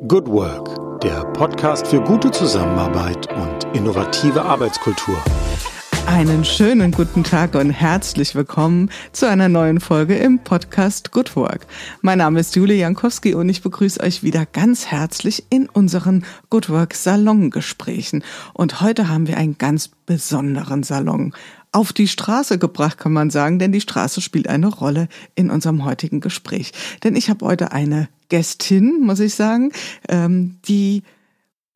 Good Work, der Podcast für gute Zusammenarbeit und innovative Arbeitskultur. Einen schönen guten Tag und herzlich willkommen zu einer neuen Folge im Podcast Good Work. Mein Name ist Julia Jankowski und ich begrüße euch wieder ganz herzlich in unseren Good Work Salongesprächen. Und heute haben wir einen ganz besonderen Salon auf die Straße gebracht, kann man sagen, denn die Straße spielt eine Rolle in unserem heutigen Gespräch. Denn ich habe heute eine Gästin, muss ich sagen, ähm, die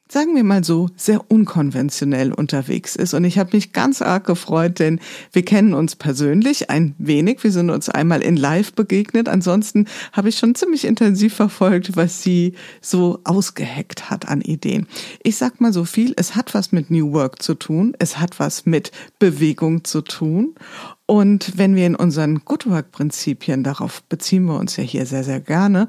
sagen wir mal so, sehr unkonventionell unterwegs ist. Und ich habe mich ganz arg gefreut, denn wir kennen uns persönlich ein wenig. Wir sind uns einmal in Live begegnet. Ansonsten habe ich schon ziemlich intensiv verfolgt, was sie so ausgeheckt hat an Ideen. Ich sag mal so viel, es hat was mit New Work zu tun. Es hat was mit Bewegung zu tun. Und wenn wir in unseren Good Work Prinzipien, darauf beziehen wir uns ja hier sehr, sehr gerne,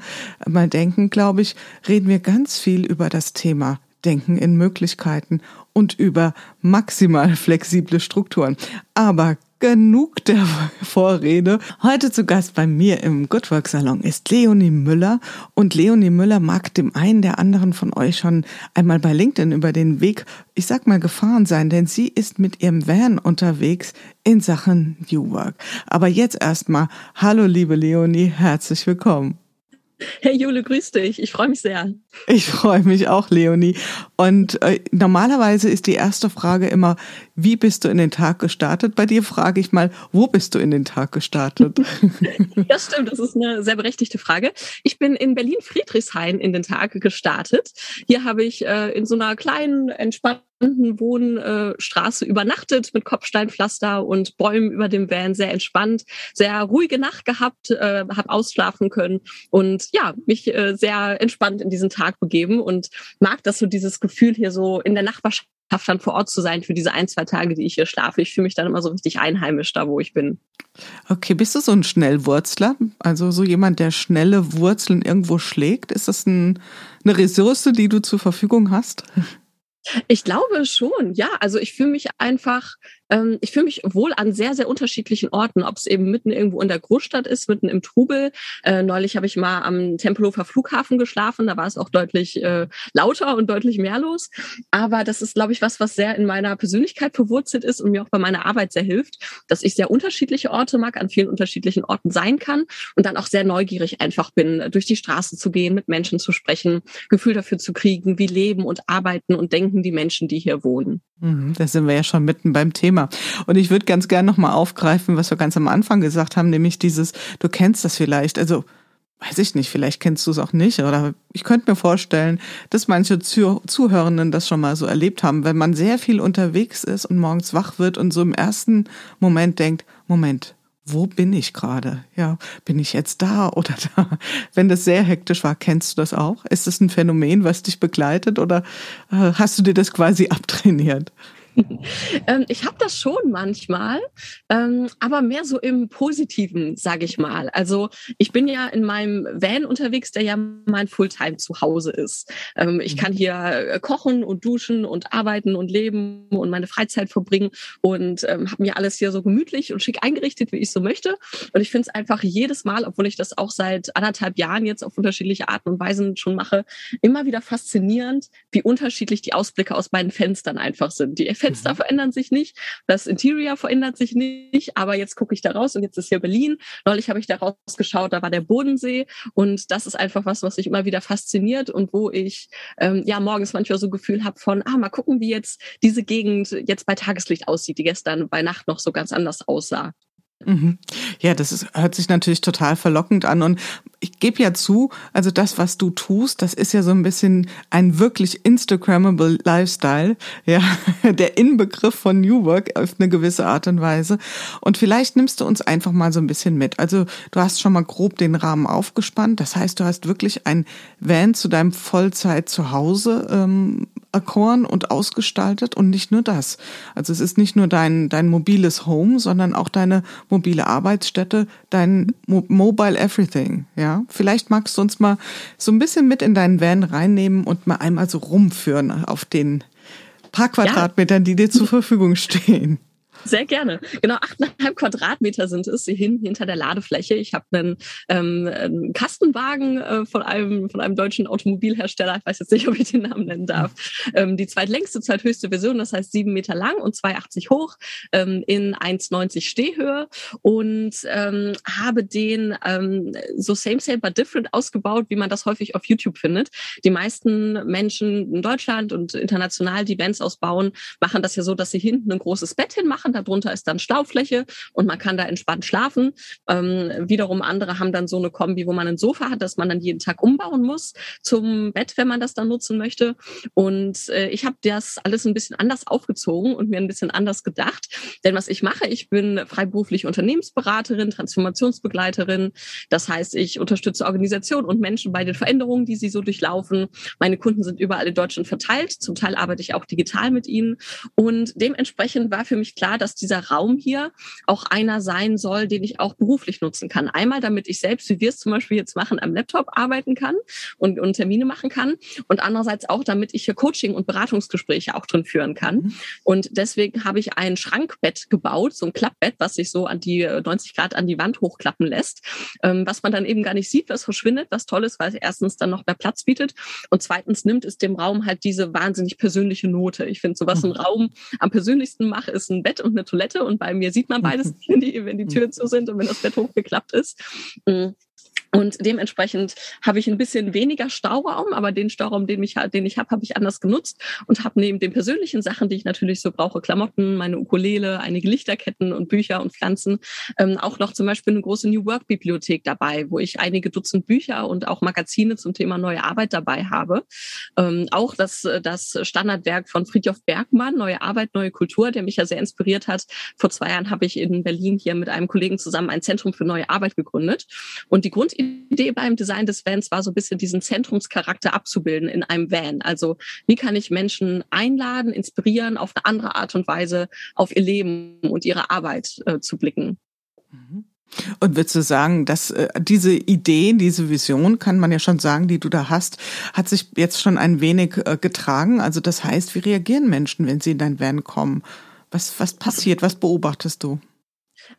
mal denken, glaube ich, reden wir ganz viel über das Thema Denken in Möglichkeiten und über maximal flexible Strukturen. Aber genug der Vorrede. Heute zu Gast bei mir im Good Work Salon ist Leonie Müller. Und Leonie Müller mag dem einen der anderen von euch schon einmal bei LinkedIn über den Weg, ich sag mal, gefahren sein, denn sie ist mit ihrem Van unterwegs in Sachen New Work. Aber jetzt erstmal, hallo liebe Leonie, herzlich willkommen. Hey Jule, grüß dich. Ich freue mich sehr. Ich freue mich auch, Leonie. Und äh, normalerweise ist die erste Frage immer, wie bist du in den Tag gestartet? Bei dir frage ich mal, wo bist du in den Tag gestartet? ja, stimmt. Das ist eine sehr berechtigte Frage. Ich bin in Berlin-Friedrichshain in den Tag gestartet. Hier habe ich äh, in so einer kleinen, entspannten Wohnstraße äh, übernachtet mit Kopfsteinpflaster und Bäumen über dem Van, sehr entspannt, sehr ruhige Nacht gehabt, äh, habe ausschlafen können und ja, mich äh, sehr entspannt in diesen Tag begeben und mag das so dieses Gefühl hier so in der Nachbarschaft dann vor Ort zu sein für diese ein, zwei Tage, die ich hier schlafe. Ich fühle mich dann immer so richtig einheimisch da, wo ich bin. Okay, bist du so ein Schnellwurzler? Also so jemand, der schnelle Wurzeln irgendwo schlägt? Ist das ein, eine Ressource, die du zur Verfügung hast? Ich glaube schon, ja. Also ich fühle mich einfach ähm, ich fühle mich wohl an sehr, sehr unterschiedlichen Orten, ob es eben mitten irgendwo in der Großstadt ist, mitten im Trubel. Äh, neulich habe ich mal am Tempelhofer Flughafen geschlafen, da war es auch deutlich äh, lauter und deutlich mehr los. Aber das ist, glaube ich, was, was sehr in meiner Persönlichkeit verwurzelt ist und mir auch bei meiner Arbeit sehr hilft, dass ich sehr unterschiedliche Orte mag, an vielen unterschiedlichen Orten sein kann und dann auch sehr neugierig einfach bin, durch die Straße zu gehen, mit Menschen zu sprechen, Gefühl dafür zu kriegen, wie leben und arbeiten und denken die Menschen, die hier wohnen. Mhm, da sind wir ja schon mitten beim Thema. Und ich würde ganz gern nochmal aufgreifen, was wir ganz am Anfang gesagt haben, nämlich dieses, du kennst das vielleicht, also weiß ich nicht, vielleicht kennst du es auch nicht, oder ich könnte mir vorstellen, dass manche Zuhörenden das schon mal so erlebt haben, wenn man sehr viel unterwegs ist und morgens wach wird und so im ersten Moment denkt, Moment, wo bin ich gerade? Ja, bin ich jetzt da oder da? Wenn das sehr hektisch war, kennst du das auch? Ist das ein Phänomen, was dich begleitet oder äh, hast du dir das quasi abtrainiert? ähm, ich habe das schon manchmal, ähm, aber mehr so im Positiven, sage ich mal. Also ich bin ja in meinem Van unterwegs, der ja mein Fulltime Zuhause ist. Ähm, ich mhm. kann hier äh, kochen und duschen und arbeiten und leben und meine Freizeit verbringen und ähm, habe mir alles hier so gemütlich und schick eingerichtet, wie ich so möchte. Und ich finde es einfach jedes Mal, obwohl ich das auch seit anderthalb Jahren jetzt auf unterschiedliche Arten und Weisen schon mache, immer wieder faszinierend, wie unterschiedlich die Ausblicke aus meinen Fenstern einfach sind. Die Fenster verändern sich nicht, das Interior verändert sich nicht, aber jetzt gucke ich da raus und jetzt ist hier Berlin. Neulich habe ich da rausgeschaut, da war der Bodensee und das ist einfach was, was mich immer wieder fasziniert und wo ich ähm, ja morgens manchmal so Gefühl habe von, ah, mal gucken, wie jetzt diese Gegend jetzt bei Tageslicht aussieht, die gestern bei Nacht noch so ganz anders aussah. Mhm. Ja, das ist, hört sich natürlich total verlockend an. Und ich gebe ja zu, also das, was du tust, das ist ja so ein bisschen ein wirklich Instagrammable Lifestyle, ja, der Inbegriff von New Work auf eine gewisse Art und Weise. Und vielleicht nimmst du uns einfach mal so ein bisschen mit. Also du hast schon mal grob den Rahmen aufgespannt. Das heißt, du hast wirklich ein Van zu deinem Vollzeit zu Hause ähm, erkoren und ausgestaltet und nicht nur das. Also es ist nicht nur dein, dein mobiles Home, sondern auch deine mobile Arbeitsstätte, dein Mo Mobile Everything, ja. Vielleicht magst du uns mal so ein bisschen mit in deinen Van reinnehmen und mal einmal so rumführen auf den paar Quadratmetern, ja. die dir zur Verfügung stehen. Sehr gerne. Genau, achteinhalb Quadratmeter sind es hin, hinter der Ladefläche. Ich habe einen, ähm, einen Kastenwagen äh, von, einem, von einem deutschen Automobilhersteller, ich weiß jetzt nicht, ob ich den Namen nennen darf, ähm, die zweitlängste, zweithöchste Version, das heißt sieben Meter lang und 2,80 hoch, ähm, in 1,90 Stehhöhe und ähm, habe den ähm, so same, same, but different ausgebaut, wie man das häufig auf YouTube findet. Die meisten Menschen in Deutschland und international, die Bands ausbauen, machen das ja so, dass sie hinten ein großes Bett hinmachen, darunter ist dann Staufläche und man kann da entspannt schlafen. Ähm, wiederum andere haben dann so eine Kombi, wo man ein Sofa hat, das man dann jeden Tag umbauen muss zum Bett, wenn man das dann nutzen möchte. Und äh, ich habe das alles ein bisschen anders aufgezogen und mir ein bisschen anders gedacht. Denn was ich mache, ich bin freiberufliche Unternehmensberaterin, Transformationsbegleiterin. Das heißt, ich unterstütze Organisationen und Menschen bei den Veränderungen, die sie so durchlaufen. Meine Kunden sind überall in Deutschland verteilt. Zum Teil arbeite ich auch digital mit ihnen. Und dementsprechend war für mich klar, dass dieser Raum hier auch einer sein soll, den ich auch beruflich nutzen kann. Einmal, damit ich selbst, wie wir es zum Beispiel jetzt machen, am Laptop arbeiten kann und, und Termine machen kann. Und andererseits auch, damit ich hier Coaching und Beratungsgespräche auch drin führen kann. Mhm. Und deswegen habe ich ein Schrankbett gebaut, so ein Klappbett, was sich so an die 90 Grad an die Wand hochklappen lässt, ähm, was man dann eben gar nicht sieht, was verschwindet, was toll ist, weil es erstens dann noch mehr Platz bietet und zweitens nimmt es dem Raum halt diese wahnsinnig persönliche Note. Ich finde, so was ein mhm. Raum am persönlichsten macht, ist ein Bett und eine Toilette und bei mir sieht man beides, wenn die, wenn die Türen zu sind und wenn das Bett hochgeklappt ist. Mm. Und dementsprechend habe ich ein bisschen weniger Stauraum, aber den Stauraum, den ich, den ich habe, habe ich anders genutzt und habe neben den persönlichen Sachen, die ich natürlich so brauche, Klamotten, meine Ukulele, einige Lichterketten und Bücher und Pflanzen, ähm, auch noch zum Beispiel eine große New Work Bibliothek dabei, wo ich einige Dutzend Bücher und auch Magazine zum Thema neue Arbeit dabei habe. Ähm, auch das, das Standardwerk von Friedhof Bergmann, Neue Arbeit, neue Kultur, der mich ja sehr inspiriert hat. Vor zwei Jahren habe ich in Berlin hier mit einem Kollegen zusammen ein Zentrum für neue Arbeit gegründet. Und die Grund Idee beim Design des Vans war so ein bisschen diesen Zentrumscharakter abzubilden in einem Van. Also wie kann ich Menschen einladen, inspirieren, auf eine andere Art und Weise auf ihr Leben und ihre Arbeit äh, zu blicken. Mhm. Und würdest du sagen, dass äh, diese Idee, diese Vision, kann man ja schon sagen, die du da hast, hat sich jetzt schon ein wenig äh, getragen? Also das heißt, wie reagieren Menschen, wenn sie in dein Van kommen? Was, was passiert? Was beobachtest du?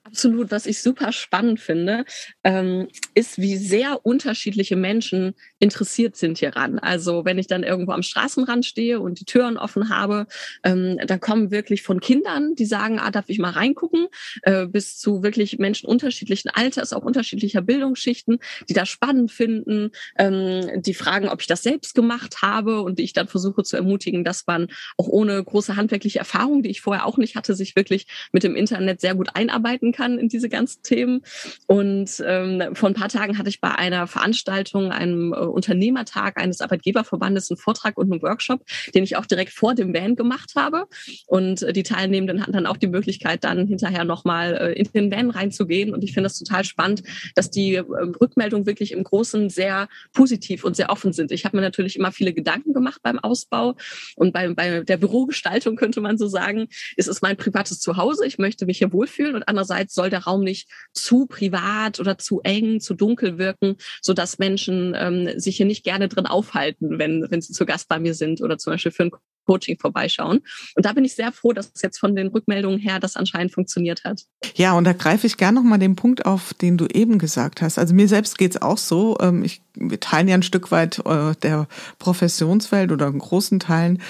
Absolut. Was ich super spannend finde, ähm, ist, wie sehr unterschiedliche Menschen interessiert sind hieran. Also wenn ich dann irgendwo am Straßenrand stehe und die Türen offen habe, ähm, da kommen wirklich von Kindern, die sagen, ah, darf ich mal reingucken, äh, bis zu wirklich Menschen unterschiedlichen Alters, auch unterschiedlicher Bildungsschichten, die das spannend finden, ähm, die fragen, ob ich das selbst gemacht habe und die ich dann versuche zu ermutigen, dass man auch ohne große handwerkliche Erfahrung, die ich vorher auch nicht hatte, sich wirklich mit dem Internet sehr gut einarbeiten kann in diese ganzen Themen. Und ähm, vor ein paar Tagen hatte ich bei einer Veranstaltung, einem äh, Unternehmertag eines Arbeitgeberverbandes einen Vortrag und einen Workshop, den ich auch direkt vor dem Van gemacht habe. Und äh, die Teilnehmenden hatten dann auch die Möglichkeit, dann hinterher nochmal äh, in den Van reinzugehen. Und ich finde das total spannend, dass die äh, Rückmeldungen wirklich im Großen sehr positiv und sehr offen sind. Ich habe mir natürlich immer viele Gedanken gemacht beim Ausbau und bei, bei der Bürogestaltung könnte man so sagen, es ist mein privates Zuhause. Ich möchte mich hier wohlfühlen und andererseits soll der Raum nicht zu privat oder zu eng, zu dunkel wirken, so dass Menschen ähm, sich hier nicht gerne drin aufhalten, wenn, wenn sie zu Gast bei mir sind oder zum Beispiel für ein Coaching vorbeischauen. Und da bin ich sehr froh, dass es jetzt von den Rückmeldungen her das anscheinend funktioniert hat. Ja, und da greife ich gerne nochmal den Punkt auf, den du eben gesagt hast. Also mir selbst geht's auch so. Ähm, ich, wir teilen ja ein Stück weit äh, der Professionswelt oder in großen Teilen.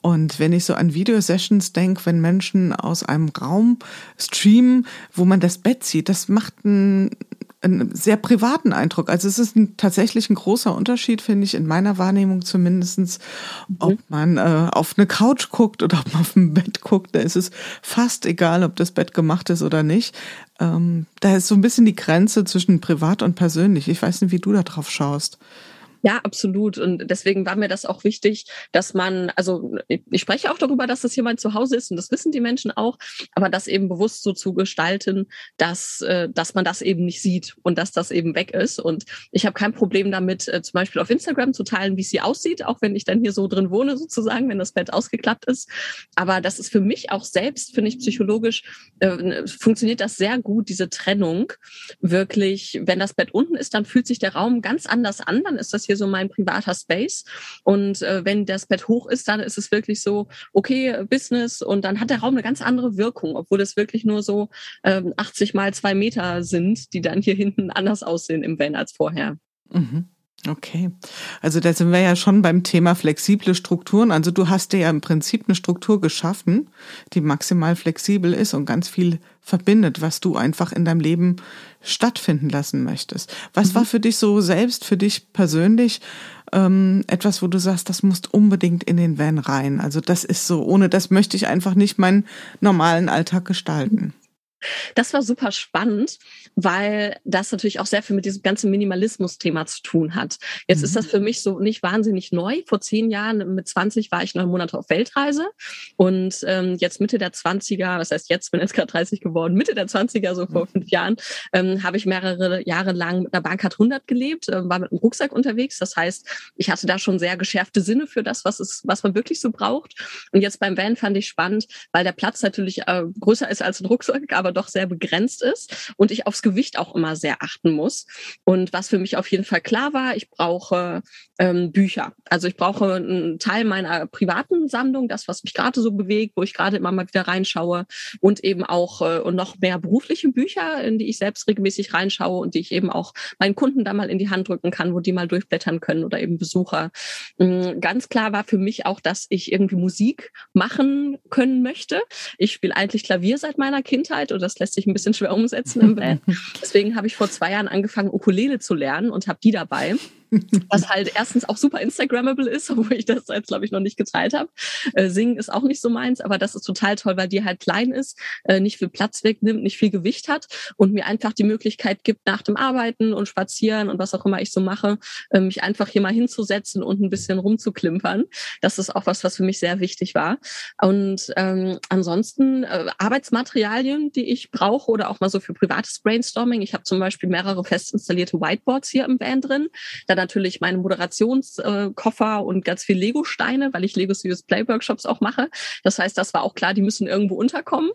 Und wenn ich so an Videosessions denke, wenn Menschen aus einem Raum streamen, wo man das Bett sieht, das macht einen einen sehr privaten Eindruck. Also es ist ein, tatsächlich ein großer Unterschied, finde ich, in meiner Wahrnehmung zumindestens, ob mhm. man äh, auf eine Couch guckt oder ob man auf ein Bett guckt. Da ist es fast egal, ob das Bett gemacht ist oder nicht. Ähm, da ist so ein bisschen die Grenze zwischen privat und persönlich. Ich weiß nicht, wie du da drauf schaust. Ja, absolut. Und deswegen war mir das auch wichtig, dass man, also ich spreche auch darüber, dass das hier mein Zuhause ist und das wissen die Menschen auch, aber das eben bewusst so zu gestalten, dass, äh, dass man das eben nicht sieht und dass das eben weg ist. Und ich habe kein Problem damit, äh, zum Beispiel auf Instagram zu teilen, wie es hier aussieht, auch wenn ich dann hier so drin wohne, sozusagen, wenn das Bett ausgeklappt ist. Aber das ist für mich auch selbst, finde ich, psychologisch, äh, funktioniert das sehr gut, diese Trennung. Wirklich, wenn das Bett unten ist, dann fühlt sich der Raum ganz anders an, dann ist das hier hier so mein privater Space. Und äh, wenn das Bett hoch ist, dann ist es wirklich so, okay, Business und dann hat der Raum eine ganz andere Wirkung, obwohl es wirklich nur so ähm, 80 mal zwei Meter sind, die dann hier hinten anders aussehen im Van als vorher. Mhm. Okay, also da sind wir ja schon beim Thema flexible Strukturen. Also du hast dir ja im Prinzip eine Struktur geschaffen, die maximal flexibel ist und ganz viel verbindet, was du einfach in deinem Leben stattfinden lassen möchtest. Was mhm. war für dich so selbst, für dich persönlich ähm, etwas, wo du sagst, das muss unbedingt in den Van rein? Also das ist so, ohne das möchte ich einfach nicht meinen normalen Alltag gestalten. Das war super spannend, weil das natürlich auch sehr viel mit diesem ganzen Minimalismus-Thema zu tun hat. Jetzt mhm. ist das mhm. für mich so nicht wahnsinnig neu. Vor zehn Jahren, mit 20, war ich neun Monate auf Weltreise und ähm, jetzt Mitte der 20er, das heißt jetzt bin ich jetzt gerade 30 geworden, Mitte der 20er, so vor mhm. fünf Jahren, ähm, habe ich mehrere Jahre lang mit einer Bankcard 100 gelebt, äh, war mit einem Rucksack unterwegs. Das heißt, ich hatte da schon sehr geschärfte Sinne für das, was, es, was man wirklich so braucht. Und jetzt beim Van fand ich spannend, weil der Platz natürlich äh, größer ist als ein Rucksack, aber doch sehr begrenzt ist und ich aufs Gewicht auch immer sehr achten muss. Und was für mich auf jeden Fall klar war, ich brauche ähm, Bücher. Also ich brauche einen Teil meiner privaten Sammlung, das, was mich gerade so bewegt, wo ich gerade immer mal wieder reinschaue und eben auch äh, und noch mehr berufliche Bücher, in die ich selbst regelmäßig reinschaue und die ich eben auch meinen Kunden da mal in die Hand drücken kann, wo die mal durchblättern können oder eben Besucher. Ähm, ganz klar war für mich auch, dass ich irgendwie Musik machen können möchte. Ich spiele eigentlich Klavier seit meiner Kindheit und das lässt sich ein bisschen schwer umsetzen im Band. Deswegen habe ich vor zwei Jahren angefangen, Ukulele zu lernen und habe die dabei. Was halt erstens auch super Instagrammable ist, obwohl ich das jetzt, glaube ich, noch nicht geteilt habe. Äh, singen ist auch nicht so meins, aber das ist total toll, weil die halt klein ist, äh, nicht viel Platz wegnimmt, nicht viel Gewicht hat und mir einfach die Möglichkeit gibt, nach dem Arbeiten und Spazieren und was auch immer ich so mache, äh, mich einfach hier mal hinzusetzen und ein bisschen rumzuklimpern. Das ist auch was, was für mich sehr wichtig war. Und ähm, ansonsten äh, Arbeitsmaterialien, die ich brauche oder auch mal so für privates Brainstorming. Ich habe zum Beispiel mehrere fest installierte Whiteboards hier im Van drin. Da natürlich meine Moderationskoffer und ganz viel Lego-Steine, weil ich Lego Serious Play Workshops auch mache. Das heißt, das war auch klar, die müssen irgendwo unterkommen.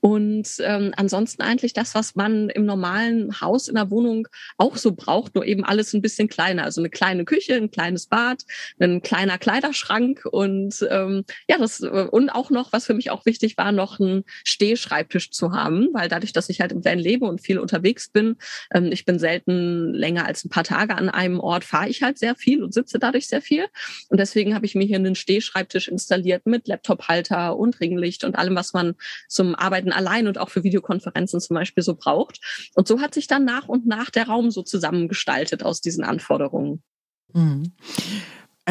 Und ähm, ansonsten eigentlich das, was man im normalen Haus in der Wohnung auch so braucht, nur eben alles ein bisschen kleiner. Also eine kleine Küche, ein kleines Bad, ein kleiner Kleiderschrank und ähm, ja, das und auch noch, was für mich auch wichtig war, noch einen Stehschreibtisch zu haben, weil dadurch, dass ich halt im Van lebe und viel unterwegs bin, ähm, ich bin selten länger als ein paar Tage an einem Ort fahre ich halt sehr viel und sitze dadurch sehr viel. Und deswegen habe ich mir hier einen Stehschreibtisch installiert mit Laptophalter und Ringlicht und allem, was man zum Arbeiten allein und auch für Videokonferenzen zum Beispiel so braucht. Und so hat sich dann nach und nach der Raum so zusammengestaltet aus diesen Anforderungen. Mhm.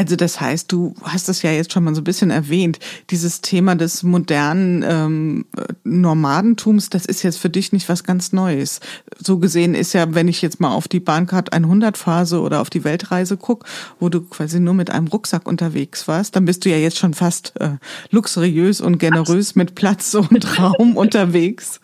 Also das heißt, du hast es ja jetzt schon mal so ein bisschen erwähnt, dieses Thema des modernen ähm, Nomadentums, das ist jetzt für dich nicht was ganz Neues. So gesehen ist ja, wenn ich jetzt mal auf die Bahncard 100 Phase oder auf die Weltreise guck, wo du quasi nur mit einem Rucksack unterwegs warst, dann bist du ja jetzt schon fast äh, luxuriös und generös mit Platz und Raum unterwegs.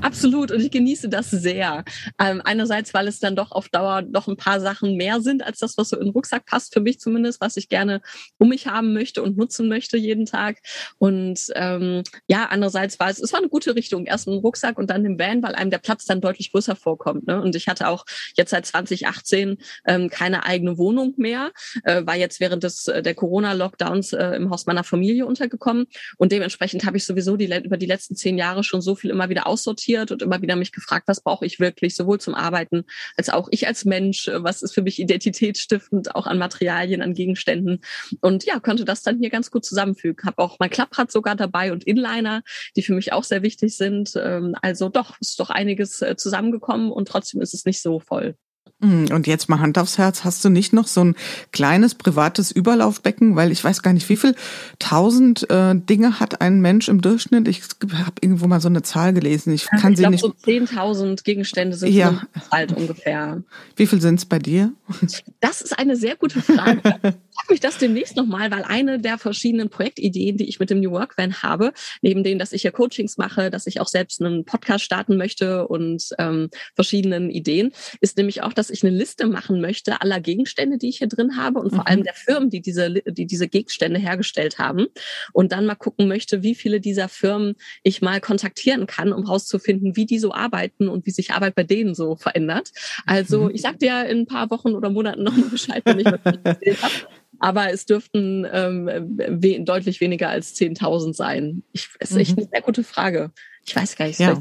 Absolut und ich genieße das sehr. Ähm, einerseits, weil es dann doch auf Dauer noch ein paar Sachen mehr sind als das, was so in den Rucksack passt, für mich zumindest was ich gerne um mich haben möchte und nutzen möchte jeden Tag. Und ähm, ja, andererseits war es, es war eine gute Richtung. Erst ein Rucksack und dann im Van, weil einem der Platz dann deutlich größer vorkommt. Ne? Und ich hatte auch jetzt seit 2018 ähm, keine eigene Wohnung mehr, äh, war jetzt während des äh, der Corona-Lockdowns äh, im Haus meiner Familie untergekommen. Und dementsprechend habe ich sowieso die, über die letzten zehn Jahre schon so viel immer wieder aussortiert und immer wieder mich gefragt, was brauche ich wirklich, sowohl zum Arbeiten als auch ich als Mensch, äh, was ist für mich identitätsstiftend, auch an Materialien, an Gegenständen Gegenständen und ja, konnte das dann hier ganz gut zusammenfügen. Habe auch mein Klapprad sogar dabei und Inliner, die für mich auch sehr wichtig sind. Ähm, also doch, ist doch einiges äh, zusammengekommen und trotzdem ist es nicht so voll. Hm, und jetzt mal Hand aufs Herz, hast du nicht noch so ein kleines privates Überlaufbecken? Weil ich weiß gar nicht, wie viel tausend äh, Dinge hat ein Mensch im Durchschnitt? Ich habe irgendwo mal so eine Zahl gelesen. Ich kann ich sie glaub, nicht. So 10.000 Gegenstände sind ja. alt ungefähr. Wie viel sind es bei dir? Das ist eine sehr gute Frage. mich das demnächst nochmal, weil eine der verschiedenen Projektideen, die ich mit dem New Work Van habe, neben denen, dass ich ja Coachings mache, dass ich auch selbst einen Podcast starten möchte und ähm, verschiedenen Ideen, ist nämlich auch, dass ich eine Liste machen möchte aller Gegenstände, die ich hier drin habe und mhm. vor allem der Firmen, die diese, die diese Gegenstände hergestellt haben. Und dann mal gucken möchte, wie viele dieser Firmen ich mal kontaktieren kann, um herauszufinden, wie die so arbeiten und wie sich Arbeit bei denen so verändert. Also mhm. ich sag dir in ein paar Wochen oder Monaten noch mal Bescheid, wenn ich was erzählt habe aber es dürften ähm, we deutlich weniger als 10.000 sein. Ich, es ist echt mhm. eine sehr gute Frage. Ich weiß gar nicht, ja.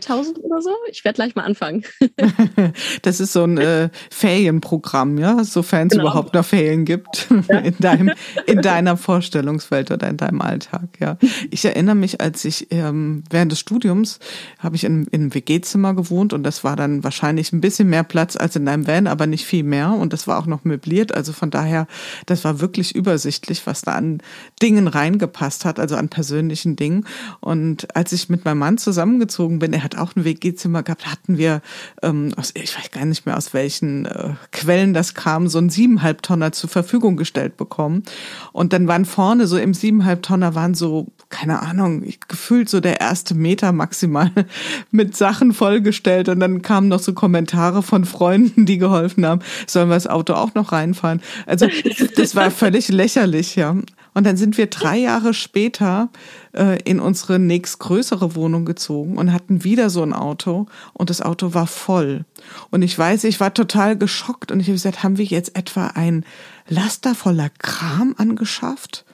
2000 oder so? Ich werde gleich mal anfangen. das ist so ein äh, Ferienprogramm, ja, sofern es genau. überhaupt noch Ferien gibt ja. in deinem in deiner Vorstellungswelt oder in deinem Alltag, ja. Ich erinnere mich, als ich ähm, während des Studiums habe ich in, in einem WG-Zimmer gewohnt und das war dann wahrscheinlich ein bisschen mehr Platz als in deinem Van, aber nicht viel mehr und das war auch noch möbliert, also von daher, das war wirklich übersichtlich, was da an Dingen reingepasst hat, also an persönlichen Dingen und als ich mit meinem Mann zusammengezogen bin, er hat auch ein WG-Zimmer gehabt, hatten wir, ähm, aus, ich weiß gar nicht mehr aus welchen äh, Quellen das kam, so ein siebeneinhalb Tonner zur Verfügung gestellt bekommen. Und dann waren vorne so im siebeneinhalb Tonner waren so, keine Ahnung, gefühlt so der erste Meter maximal mit Sachen vollgestellt. Und dann kamen noch so Kommentare von Freunden, die geholfen haben, sollen wir das Auto auch noch reinfahren? Also das war völlig lächerlich, ja. Und dann sind wir drei Jahre später äh, in unsere nächstgrößere Wohnung gezogen und hatten wieder so ein Auto und das Auto war voll. Und ich weiß, ich war total geschockt und ich habe gesagt, haben wir jetzt etwa ein Laster voller Kram angeschafft?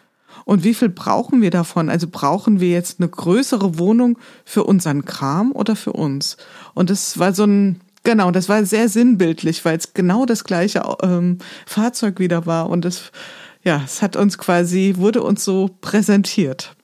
Und wie viel brauchen wir davon? Also brauchen wir jetzt eine größere Wohnung für unseren Kram oder für uns? Und das war so ein, genau, das war sehr sinnbildlich, weil es genau das gleiche ähm, Fahrzeug wieder war. Und es, ja, es hat uns quasi, wurde uns so präsentiert.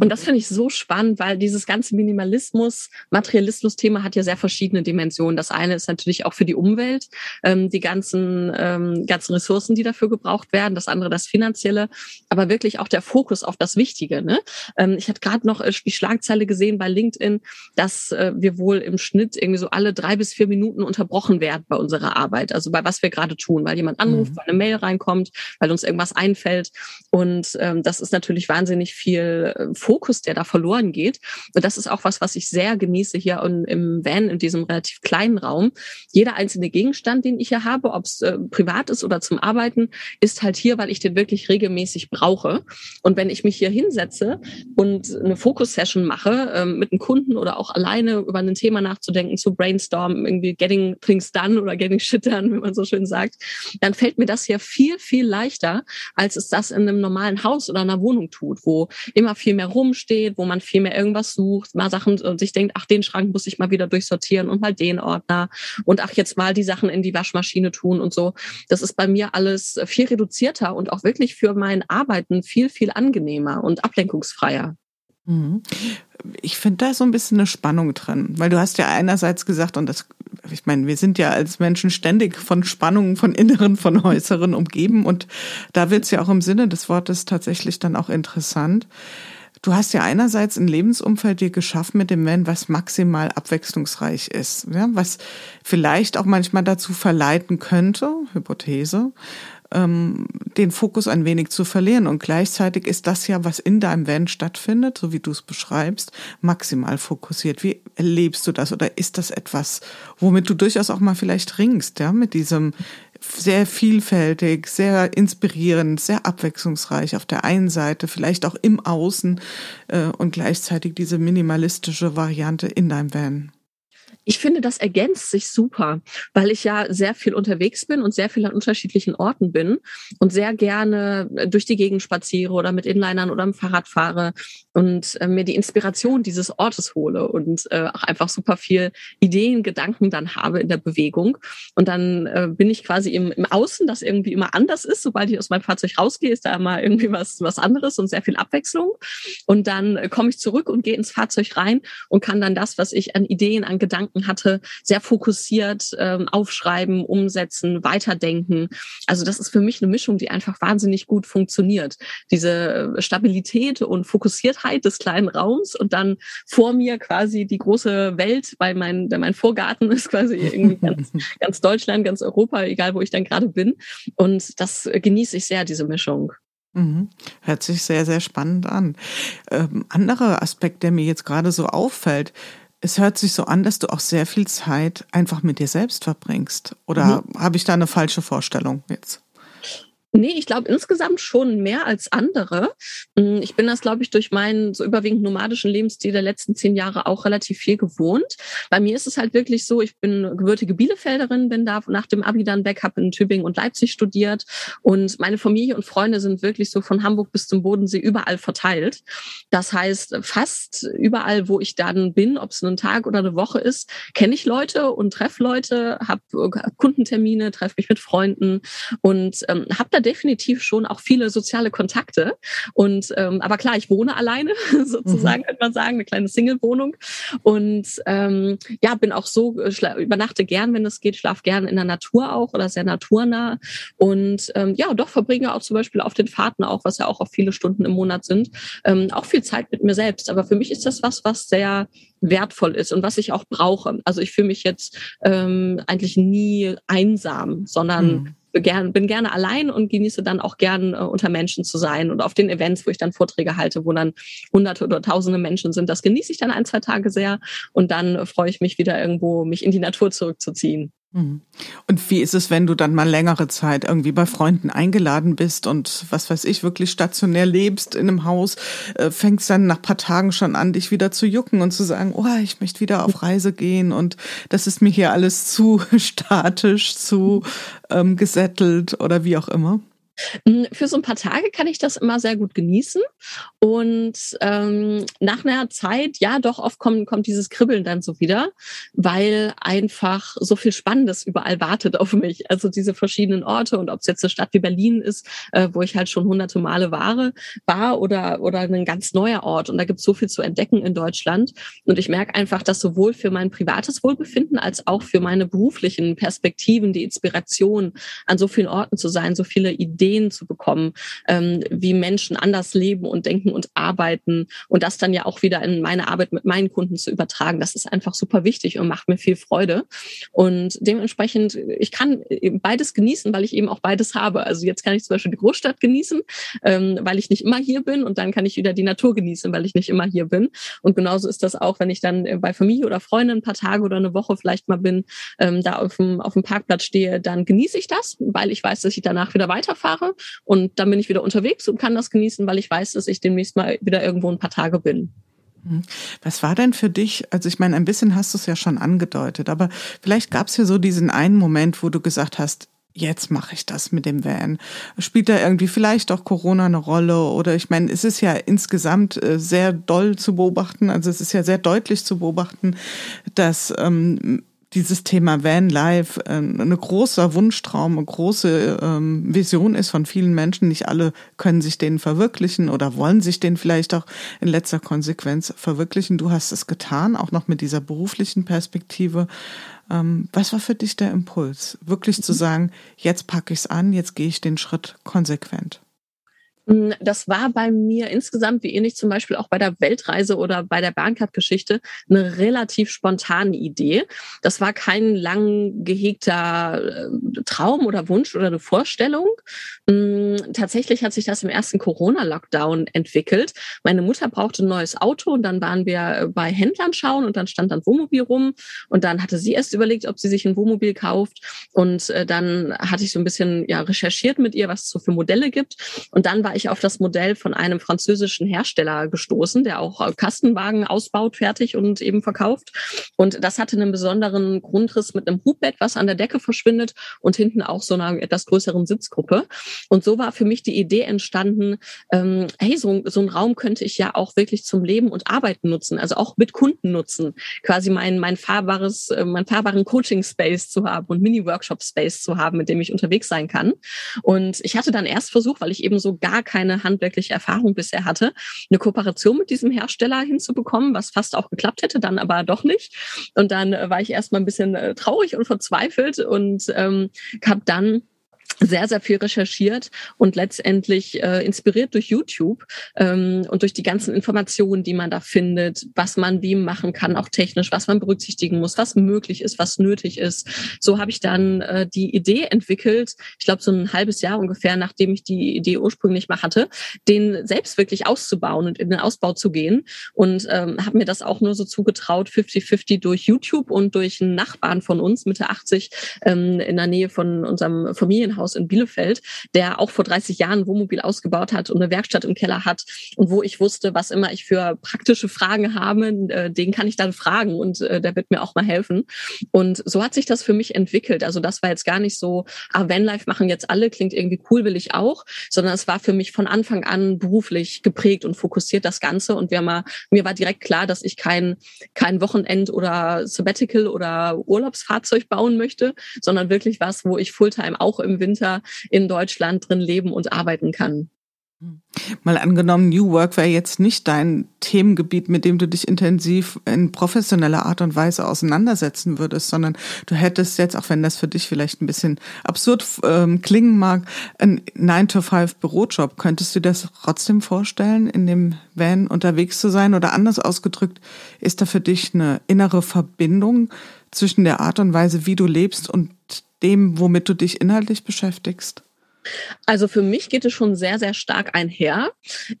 Und das finde ich so spannend, weil dieses ganze Minimalismus, Materialismus-Thema hat ja sehr verschiedene Dimensionen. Das eine ist natürlich auch für die Umwelt, ähm, die ganzen, ähm, ganzen Ressourcen, die dafür gebraucht werden. Das andere das Finanzielle, aber wirklich auch der Fokus auf das Wichtige. Ne? Ähm, ich hatte gerade noch äh, die Schlagzeile gesehen bei LinkedIn, dass äh, wir wohl im Schnitt irgendwie so alle drei bis vier Minuten unterbrochen werden bei unserer Arbeit. Also bei was wir gerade tun, weil jemand anruft, mhm. weil eine Mail reinkommt, weil uns irgendwas einfällt. Und ähm, das ist natürlich wahnsinnig viel Fokus, der da verloren geht. Und das ist auch was, was ich sehr genieße hier im Van, in diesem relativ kleinen Raum. Jeder einzelne Gegenstand, den ich hier habe, ob es äh, privat ist oder zum Arbeiten, ist halt hier, weil ich den wirklich regelmäßig brauche. Und wenn ich mich hier hinsetze und eine Fokus-Session mache, ähm, mit einem Kunden oder auch alleine über ein Thema nachzudenken, zu brainstormen, irgendwie getting things done oder getting shit done, wie man so schön sagt, dann fällt mir das hier viel, viel leichter, als es das in einem normalen Haus oder einer Wohnung tut, wo immer viel mehr rumsteht, wo man viel mehr irgendwas sucht, mal Sachen und sich denkt, ach, den Schrank muss ich mal wieder durchsortieren und mal den Ordner und ach, jetzt mal die Sachen in die Waschmaschine tun und so. Das ist bei mir alles viel reduzierter und auch wirklich für mein Arbeiten viel, viel angenehmer und ablenkungsfreier. Mhm. Ich finde da so ein bisschen eine Spannung drin, weil du hast ja einerseits gesagt, und das, ich meine, wir sind ja als Menschen ständig von Spannungen, von inneren, von äußeren umgeben und da wird es ja auch im Sinne des Wortes tatsächlich dann auch interessant. Du hast ja einerseits ein Lebensumfeld dir geschaffen mit dem Van, was maximal abwechslungsreich ist, ja, was vielleicht auch manchmal dazu verleiten könnte, Hypothese, ähm, den Fokus ein wenig zu verlieren. Und gleichzeitig ist das ja, was in deinem Van stattfindet, so wie du es beschreibst, maximal fokussiert. Wie erlebst du das? Oder ist das etwas, womit du durchaus auch mal vielleicht ringst, ja, mit diesem sehr vielfältig, sehr inspirierend, sehr abwechslungsreich auf der einen Seite, vielleicht auch im Außen äh, und gleichzeitig diese minimalistische Variante in deinem Van? ich finde, das ergänzt sich super, weil ich ja sehr viel unterwegs bin und sehr viel an unterschiedlichen Orten bin und sehr gerne äh, durch die Gegend spaziere oder mit Inlinern oder im Fahrrad fahre und äh, mir die Inspiration dieses Ortes hole und äh, auch einfach super viel Ideen, Gedanken dann habe in der Bewegung. Und dann äh, bin ich quasi im, im Außen, das irgendwie immer anders ist. Sobald ich aus meinem Fahrzeug rausgehe, ist da immer irgendwie was, was anderes und sehr viel Abwechslung. Und dann äh, komme ich zurück und gehe ins Fahrzeug rein und kann dann das, was ich an Ideen, an Gedanken hatte, sehr fokussiert ähm, aufschreiben, umsetzen, weiterdenken. Also das ist für mich eine Mischung, die einfach wahnsinnig gut funktioniert. Diese Stabilität und Fokussiertheit des kleinen Raums und dann vor mir quasi die große Welt, weil mein, mein Vorgarten ist quasi irgendwie ganz, ganz Deutschland, ganz Europa, egal wo ich dann gerade bin. Und das genieße ich sehr, diese Mischung. Mhm. Hört sich sehr, sehr spannend an. Ähm, anderer Aspekt, der mir jetzt gerade so auffällt, es hört sich so an, dass du auch sehr viel Zeit einfach mit dir selbst verbringst. Oder mhm. habe ich da eine falsche Vorstellung jetzt? Nee, ich glaube insgesamt schon mehr als andere. Hm, ich bin das, glaube ich, durch meinen so überwiegend nomadischen Lebensstil der letzten zehn Jahre auch relativ viel gewohnt. Bei mir ist es halt wirklich so, ich bin gebürtige Bielefelderin, bin da nach dem Abi dann weg, habe in Tübingen und Leipzig studiert und meine Familie und Freunde sind wirklich so von Hamburg bis zum Bodensee überall verteilt. Das heißt, fast überall, wo ich dann bin, ob es ein Tag oder eine Woche ist, kenne ich Leute und treffe Leute, habe Kundentermine, treffe mich mit Freunden und ähm, habe da definitiv schon auch viele soziale Kontakte. Und ähm, aber klar, ich wohne alleine, sozusagen, mhm. könnte man sagen, eine kleine Single-Wohnung. Und ähm, ja, bin auch so, äh, übernachte gern, wenn es geht, schlaf gern in der Natur auch oder sehr naturnah. Und ähm, ja, doch verbringe auch zum Beispiel auf den Fahrten auch, was ja auch auf viele Stunden im Monat sind, ähm, auch viel Zeit mit mir selbst. Aber für mich ist das was, was sehr wertvoll ist und was ich auch brauche. Also ich fühle mich jetzt ähm, eigentlich nie einsam, sondern mhm gern, bin gerne allein und genieße dann auch gern äh, unter Menschen zu sein und auf den Events, wo ich dann Vorträge halte, wo dann hunderte oder tausende Menschen sind. Das genieße ich dann ein, zwei Tage sehr und dann äh, freue ich mich wieder irgendwo, mich in die Natur zurückzuziehen. Mhm. Und wie ist es, wenn du dann mal längere Zeit irgendwie bei Freunden eingeladen bist und was weiß ich, wirklich stationär lebst in einem Haus, äh, fängst dann nach paar Tagen schon an, dich wieder zu jucken und zu sagen, oh, ich möchte wieder auf Reise gehen und das ist mir hier alles zu statisch, zu ähm, gesettelt oder wie auch immer? Hm, für so ein paar Tage kann ich das immer sehr gut genießen. Und ähm, nach einer Zeit, ja, doch oft kommt, kommt dieses Kribbeln dann so wieder, weil einfach so viel Spannendes überall wartet auf mich. Also diese verschiedenen Orte und ob es jetzt eine Stadt wie Berlin ist, äh, wo ich halt schon hunderte Male war, war oder, oder ein ganz neuer Ort. Und da gibt es so viel zu entdecken in Deutschland. Und ich merke einfach, dass sowohl für mein privates Wohlbefinden als auch für meine beruflichen Perspektiven, die Inspiration, an so vielen Orten zu sein, so viele Ideen, Ideen zu bekommen, ähm, wie Menschen anders leben und denken und arbeiten und das dann ja auch wieder in meine Arbeit mit meinen Kunden zu übertragen. Das ist einfach super wichtig und macht mir viel Freude. Und dementsprechend, ich kann beides genießen, weil ich eben auch beides habe. Also jetzt kann ich zum Beispiel die Großstadt genießen, ähm, weil ich nicht immer hier bin und dann kann ich wieder die Natur genießen, weil ich nicht immer hier bin. Und genauso ist das auch, wenn ich dann bei Familie oder Freunden ein paar Tage oder eine Woche vielleicht mal bin, ähm, da auf dem, auf dem Parkplatz stehe, dann genieße ich das, weil ich weiß, dass ich danach wieder weiterfahre fahre und dann bin ich wieder unterwegs und kann das genießen, weil ich weiß, dass ich demnächst mal wieder irgendwo ein paar Tage bin. Mhm. Was war denn für dich, also ich meine, ein bisschen hast du es ja schon angedeutet, aber vielleicht gab es ja so diesen einen Moment, wo du gesagt hast, jetzt mache ich das mit dem Van. Spielt da irgendwie vielleicht auch Corona eine Rolle? Oder ich meine, es ist ja insgesamt äh, sehr doll zu beobachten, also es ist ja sehr deutlich zu beobachten, dass ähm, dieses Thema Van Life äh, ein großer Wunschtraum, eine große ähm, Vision ist von vielen Menschen. Nicht alle können sich den verwirklichen oder wollen sich den vielleicht auch in letzter Konsequenz verwirklichen. Du hast es getan, auch noch mit dieser beruflichen Perspektive. Ähm, was war für dich der Impuls, wirklich zu sagen, jetzt packe ich es an, jetzt gehe ich den Schritt konsequent? Hm, das war bei mir insgesamt, wie ähnlich zum Beispiel auch bei der Weltreise oder bei der Bahncard-Geschichte, eine relativ spontane Idee. Das war kein lang gehegter äh, Traum oder Wunsch oder eine Vorstellung. Hm, tatsächlich hat sich das im ersten Corona-Lockdown entwickelt. Meine Mutter brauchte ein neues Auto und dann waren wir bei Händlern schauen und dann stand dann Wohnmobil rum und dann hatte sie erst überlegt, ob sie sich ein Wohnmobil kauft und äh, dann hatte ich so ein bisschen ja recherchiert mit ihr, was es so für Modelle gibt und dann war ich auf das Modell von einem französischen Hersteller gestoßen, der auch Kastenwagen ausbaut, fertig und eben verkauft. Und das hatte einen besonderen Grundriss mit einem Hubbett, was an der Decke verschwindet und hinten auch so einer etwas größeren Sitzgruppe. Und so war für mich die Idee entstanden, ähm, hey, so, so ein Raum könnte ich ja auch wirklich zum Leben und Arbeiten nutzen, also auch mit Kunden nutzen, quasi mein, mein fahrbares, äh, mein fahrbaren Coaching-Space zu haben und Mini-Workshop-Space zu haben, mit dem ich unterwegs sein kann. Und ich hatte dann erst versucht, weil ich eben so gar keine handwerkliche Erfahrung bisher hatte, eine Kooperation mit diesem Hersteller hinzubekommen, was fast auch geklappt hätte, dann aber doch nicht. Und dann äh, war ich erstmal ein bisschen äh, traurig und verzweifelt und ähm, habe dann sehr, sehr viel recherchiert und letztendlich äh, inspiriert durch YouTube ähm, und durch die ganzen Informationen, die man da findet, was man wie machen kann, auch technisch, was man berücksichtigen muss, was möglich ist, was nötig ist. So habe ich dann äh, die Idee entwickelt, ich glaube so ein halbes Jahr ungefähr, nachdem ich die Idee ursprünglich mal hatte, den selbst wirklich auszubauen und in den Ausbau zu gehen und ähm, habe mir das auch nur so zugetraut, 50-50 durch YouTube und durch einen Nachbarn von uns, Mitte 80, ähm, in der Nähe von unserem Familienhaus Krankenhaus in Bielefeld, der auch vor 30 Jahren Wohnmobil ausgebaut hat und eine Werkstatt im Keller hat und wo ich wusste, was immer ich für praktische Fragen habe, äh, den kann ich dann fragen und äh, der wird mir auch mal helfen. Und so hat sich das für mich entwickelt. Also das war jetzt gar nicht so, ah, Vanlife machen jetzt alle, klingt irgendwie cool, will ich auch, sondern es war für mich von Anfang an beruflich geprägt und fokussiert das Ganze. Und wir mal, mir war direkt klar, dass ich kein, kein Wochenend oder Sabbatical oder Urlaubsfahrzeug bauen möchte, sondern wirklich was, wo ich Fulltime auch im Winter Winter in Deutschland drin leben und arbeiten kann. Mal angenommen, New Work wäre jetzt nicht dein Themengebiet, mit dem du dich intensiv in professioneller Art und Weise auseinandersetzen würdest, sondern du hättest jetzt, auch wenn das für dich vielleicht ein bisschen absurd ähm, klingen mag, einen 9-to-5-Bürojob. Könntest du dir das trotzdem vorstellen, in dem Van unterwegs zu sein? Oder anders ausgedrückt, ist da für dich eine innere Verbindung zwischen der Art und Weise, wie du lebst und dem, womit du dich inhaltlich beschäftigst? Also für mich geht es schon sehr, sehr stark einher.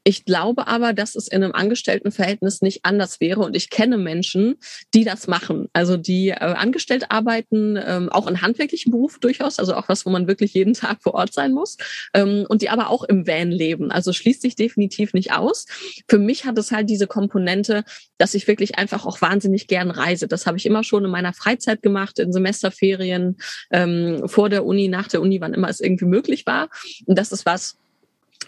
Ich glaube aber, dass es in einem Angestelltenverhältnis nicht anders wäre. Und ich kenne Menschen, die das machen. Also die äh, angestellt arbeiten, ähm, auch in handwerklichen Berufen durchaus, also auch was, wo man wirklich jeden Tag vor Ort sein muss. Ähm, und die aber auch im Van leben. Also schließt sich definitiv nicht aus. Für mich hat es halt diese Komponente, dass ich wirklich einfach auch wahnsinnig gern reise. Das habe ich immer schon in meiner Freizeit gemacht, in Semesterferien, ähm, vor der Uni, nach der Uni, wann immer es irgendwie möglich war war. Und das ist was,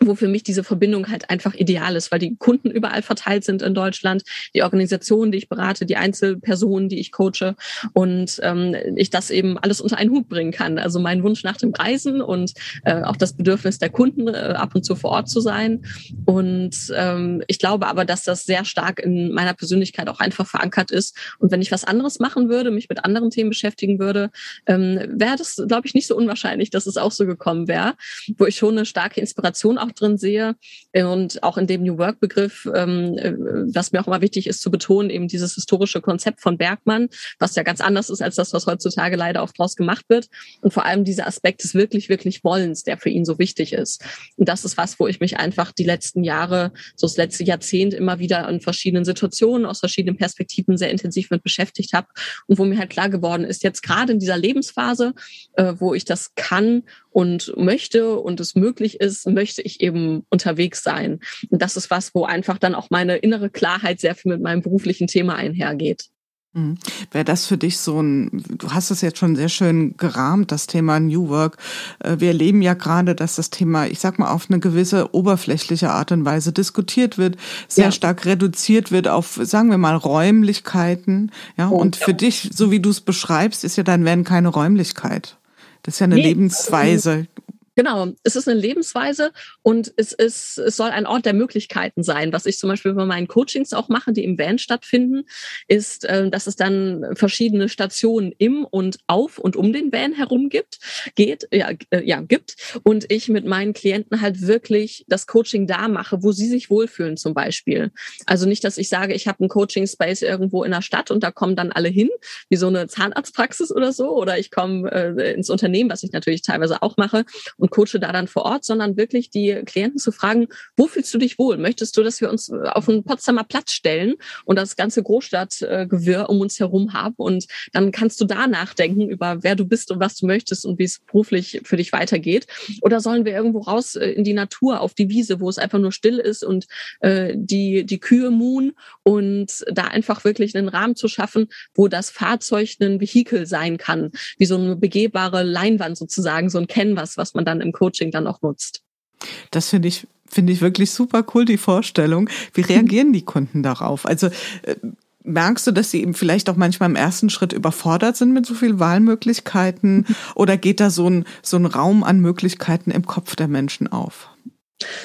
wo für mich diese Verbindung halt einfach ideal ist, weil die Kunden überall verteilt sind in Deutschland, die Organisationen, die ich berate, die Einzelpersonen, die ich coache und ähm, ich das eben alles unter einen Hut bringen kann. Also mein Wunsch nach dem Reisen und äh, auch das Bedürfnis der Kunden, äh, ab und zu vor Ort zu sein. Und ähm, ich glaube aber, dass das sehr stark in meiner Persönlichkeit auch einfach verankert ist. Und wenn ich was anderes machen würde, mich mit anderen Themen beschäftigen würde, ähm, wäre das, glaube ich, nicht so unwahrscheinlich, dass es auch so gekommen wäre, wo ich schon eine starke Inspiration auch drin sehe. Äh, und auch in dem New Work Begriff, ähm, äh, was mir auch immer wichtig ist zu betonen, eben dieses historische Konzept von Bergmann, was ja ganz anders ist als das, was heutzutage leider oft draus gemacht wird. Und vor allem dieser Aspekt des wirklich, wirklich Wollens, der für ihn so wichtig ist. Und das ist was, wo ich mich einfach die letzten Jahre, so das letzte Jahrzehnt immer wieder in verschiedenen Situationen, aus verschiedenen Perspektiven sehr intensiv mit beschäftigt habe. Und wo mir halt klar geworden ist, jetzt gerade in dieser Lebensphase, äh, wo ich das kann und möchte und es möglich ist, möchte ich eben unterwegs sein. Und das ist was, wo einfach dann auch meine innere Klarheit sehr viel mit meinem beruflichen Thema einhergeht. Mhm. Wäre das für dich so ein, du hast es jetzt schon sehr schön gerahmt, das Thema New Work. Äh, wir erleben ja gerade, dass das Thema, ich sag mal, auf eine gewisse oberflächliche Art und Weise diskutiert wird, sehr ja. stark reduziert wird auf, sagen wir mal, Räumlichkeiten. Ja, oh, und für dich, so wie du es beschreibst, ist ja dann werden keine Räumlichkeit. Das ist ja eine nee, Lebensweise. Genau, es ist eine Lebensweise und es ist, es soll ein Ort der Möglichkeiten sein. Was ich zum Beispiel bei meinen Coachings auch mache, die im Van stattfinden, ist, äh, dass es dann verschiedene Stationen im und auf und um den Van herum gibt, geht, ja, äh, ja, gibt. Und ich mit meinen Klienten halt wirklich das Coaching da mache, wo sie sich wohlfühlen zum Beispiel. Also nicht, dass ich sage, ich habe einen Coaching-Space irgendwo in der Stadt und da kommen dann alle hin, wie so eine Zahnarztpraxis oder so, oder ich komme äh, ins Unternehmen, was ich natürlich teilweise auch mache und coache da dann vor Ort, sondern wirklich die Klienten zu fragen, wo fühlst du dich wohl? Möchtest du, dass wir uns äh, auf einen Potsdamer Platz stellen und das ganze Großstadtgewirr um uns herum haben? Und dann kannst du da nachdenken über, wer du bist und was du möchtest und wie es beruflich für dich weitergeht. Oder sollen wir irgendwo raus äh, in die Natur, auf die Wiese, wo es einfach nur still ist und äh, die, die Kühe muhen und da einfach wirklich einen Rahmen zu schaffen, wo das Fahrzeug ein Vehikel sein kann, wie so eine begehbare Leinwand sozusagen, so ein Canvas, was man dann im Coaching dann auch nutzt. Das finde ich finde ich wirklich super cool die Vorstellung. Wie reagieren die Kunden darauf? Also äh, merkst du, dass sie eben vielleicht auch manchmal im ersten Schritt überfordert sind mit so viel Wahlmöglichkeiten oder geht da so ein so ein Raum an Möglichkeiten im Kopf der Menschen auf?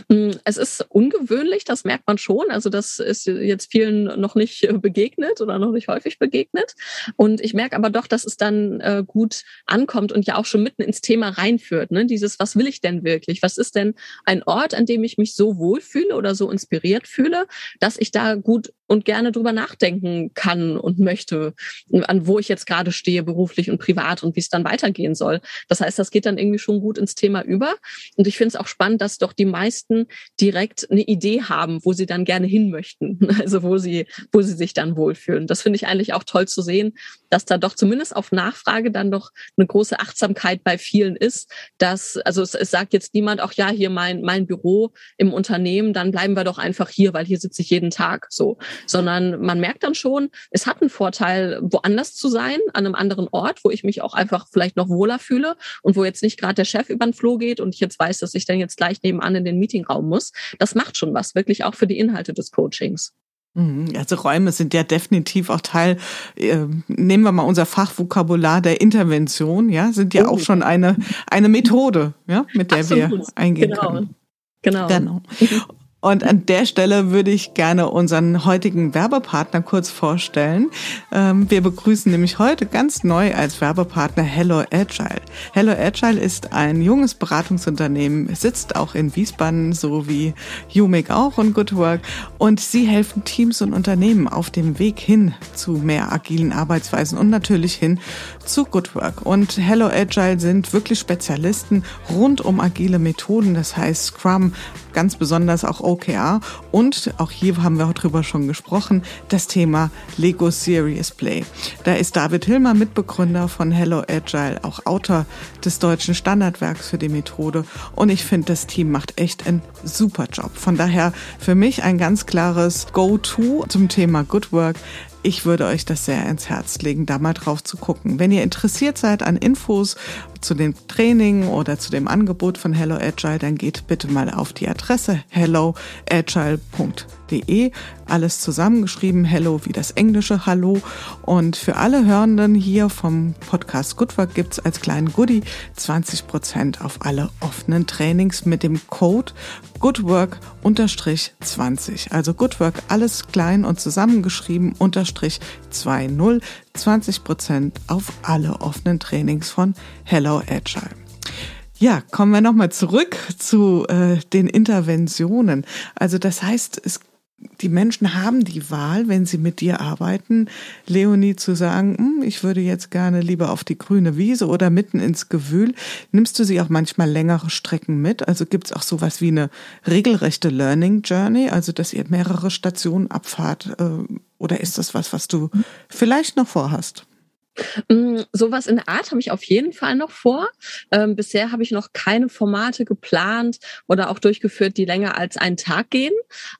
Hm, es ist ungewöhnlich, das merkt man schon. Also das ist jetzt vielen noch nicht äh, begegnet oder noch nicht häufig begegnet. Und ich merke aber doch, dass es dann äh, gut ankommt und ja auch schon mitten ins Thema reinführt. Ne? Dieses, was will ich denn wirklich? Was ist denn ein Ort, an dem ich mich so wohlfühle oder so inspiriert fühle, dass ich da gut und gerne drüber nachdenken kann und möchte, an wo ich jetzt gerade stehe, beruflich und privat und wie es dann weitergehen soll. Das heißt, das geht dann irgendwie schon gut ins Thema über. Und ich finde es auch spannend, dass doch die meisten direkt eine Idee haben, wo sie dann gerne hin möchten. Also wo sie, wo sie sich dann wohlfühlen. Das finde ich eigentlich auch toll zu sehen, dass da doch zumindest auf Nachfrage dann doch eine große Achtsamkeit bei vielen ist, dass, also es, es sagt jetzt niemand auch, ja, hier mein, mein Büro im Unternehmen, dann bleiben wir doch einfach hier, weil hier sitze ich jeden Tag so sondern man merkt dann schon, es hat einen Vorteil, woanders zu sein, an einem anderen Ort, wo ich mich auch einfach vielleicht noch wohler fühle und wo jetzt nicht gerade der Chef über den Floh geht und ich jetzt weiß, dass ich dann jetzt gleich nebenan in den Meetingraum muss. Das macht schon was, wirklich auch für die Inhalte des Coachings. Mhm, also Räume sind ja definitiv auch Teil, äh, nehmen wir mal unser Fachvokabular der Intervention, ja, sind ja oh. auch schon eine, eine Methode, ja, mit der Absolut. wir eingehen genau. können. Genau. genau. Und an der Stelle würde ich gerne unseren heutigen Werbepartner kurz vorstellen. Ähm, wir begrüßen nämlich heute ganz neu als Werbepartner Hello Agile. Hello Agile ist ein junges Beratungsunternehmen, sitzt auch in Wiesbaden, so wie Umig auch und Good Work. Und sie helfen Teams und Unternehmen auf dem Weg hin zu mehr agilen Arbeitsweisen und natürlich hin zu Good Work. Und Hello Agile sind wirklich Spezialisten rund um agile Methoden, das heißt Scrum, ganz besonders auch OKR und auch hier haben wir auch drüber schon gesprochen, das Thema Lego Serious Play. Da ist David Hilmer Mitbegründer von Hello Agile, auch Autor des deutschen Standardwerks für die Methode und ich finde, das Team macht echt einen super Job. Von daher für mich ein ganz klares Go-To zum Thema Good Work. Ich würde euch das sehr ins Herz legen, da mal drauf zu gucken. Wenn ihr interessiert seid an Infos zu dem Training oder zu dem Angebot von Hello Agile, dann geht bitte mal auf die Adresse helloagile.de. Alles zusammengeschrieben, Hello wie das englische Hallo. Und für alle Hörenden hier vom Podcast Goodwork gibt's als kleinen Goodie 20% auf alle offenen Trainings mit dem Code Goodwork-20. Also Goodwork alles klein und zusammengeschrieben unterstrich 20 20% auf alle offenen Trainings von Hello Agile. Ja, kommen wir nochmal zurück zu äh, den Interventionen. Also das heißt, es die Menschen haben die Wahl, wenn sie mit dir arbeiten, Leonie zu sagen, hm, ich würde jetzt gerne lieber auf die grüne Wiese oder mitten ins Gewühl. Nimmst du sie auch manchmal längere Strecken mit? Also gibt es auch sowas wie eine regelrechte Learning Journey, also dass ihr mehrere Stationen abfahrt? Äh, oder ist das was, was du vielleicht noch vorhast? Mm, sowas in der Art habe ich auf jeden Fall noch vor. Ähm, bisher habe ich noch keine Formate geplant oder auch durchgeführt, die länger als einen Tag gehen.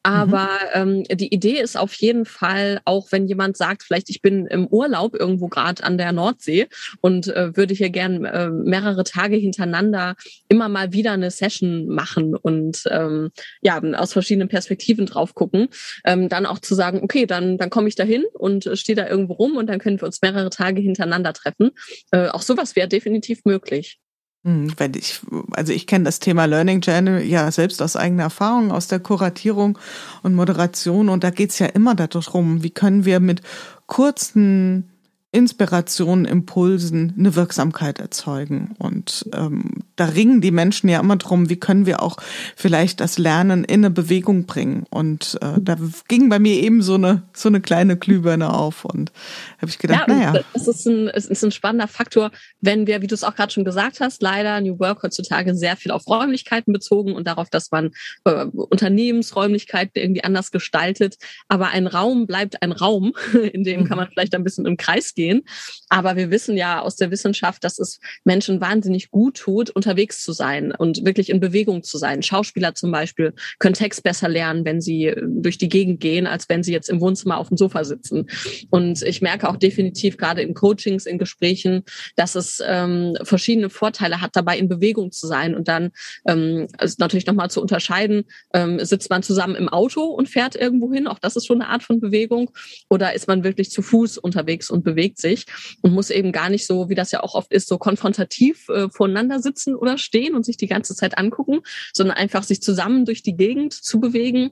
Aber mhm. ähm, die Idee ist auf jeden Fall, auch wenn jemand sagt, vielleicht ich bin im Urlaub irgendwo gerade an der Nordsee und äh, würde hier gern äh, mehrere Tage hintereinander immer mal wieder eine Session machen und ähm, ja aus verschiedenen Perspektiven drauf gucken, ähm, dann auch zu sagen, okay, dann dann komme ich da hin und äh, stehe da irgendwo rum und dann können wir uns mehrere Tage hintereinander treffen. Äh, auch sowas wäre definitiv möglich. Hm, ich, also ich kenne das Thema Learning Journal ja selbst aus eigener Erfahrung, aus der Kuratierung und Moderation. Und da geht es ja immer darum, wie können wir mit kurzen Inspirationen, Impulsen eine Wirksamkeit erzeugen. Und ähm, da ringen die Menschen ja immer drum, wie können wir auch vielleicht das Lernen in eine Bewegung bringen. Und äh, da ging bei mir eben so eine so eine kleine Glühbirne auf und habe ich gedacht, ja, naja. Es ist, ein, es ist ein spannender Faktor, wenn wir, wie du es auch gerade schon gesagt hast, leider New Work heutzutage sehr viel auf Räumlichkeiten bezogen und darauf, dass man äh, Unternehmensräumlichkeiten irgendwie anders gestaltet. Aber ein Raum bleibt ein Raum, in dem kann man vielleicht ein bisschen im Kreis gehen gehen. Aber wir wissen ja aus der Wissenschaft, dass es Menschen wahnsinnig gut tut, unterwegs zu sein und wirklich in Bewegung zu sein. Schauspieler zum Beispiel können Text besser lernen, wenn sie durch die Gegend gehen, als wenn sie jetzt im Wohnzimmer auf dem Sofa sitzen. Und ich merke auch definitiv gerade in Coachings, in Gesprächen, dass es ähm, verschiedene Vorteile hat, dabei in Bewegung zu sein und dann ähm, ist natürlich nochmal zu unterscheiden, ähm, sitzt man zusammen im Auto und fährt irgendwo hin, auch das ist schon eine Art von Bewegung, oder ist man wirklich zu Fuß unterwegs und bewegt sich und muss eben gar nicht so, wie das ja auch oft ist, so konfrontativ äh, voneinander sitzen oder stehen und sich die ganze Zeit angucken, sondern einfach sich zusammen durch die Gegend zu bewegen,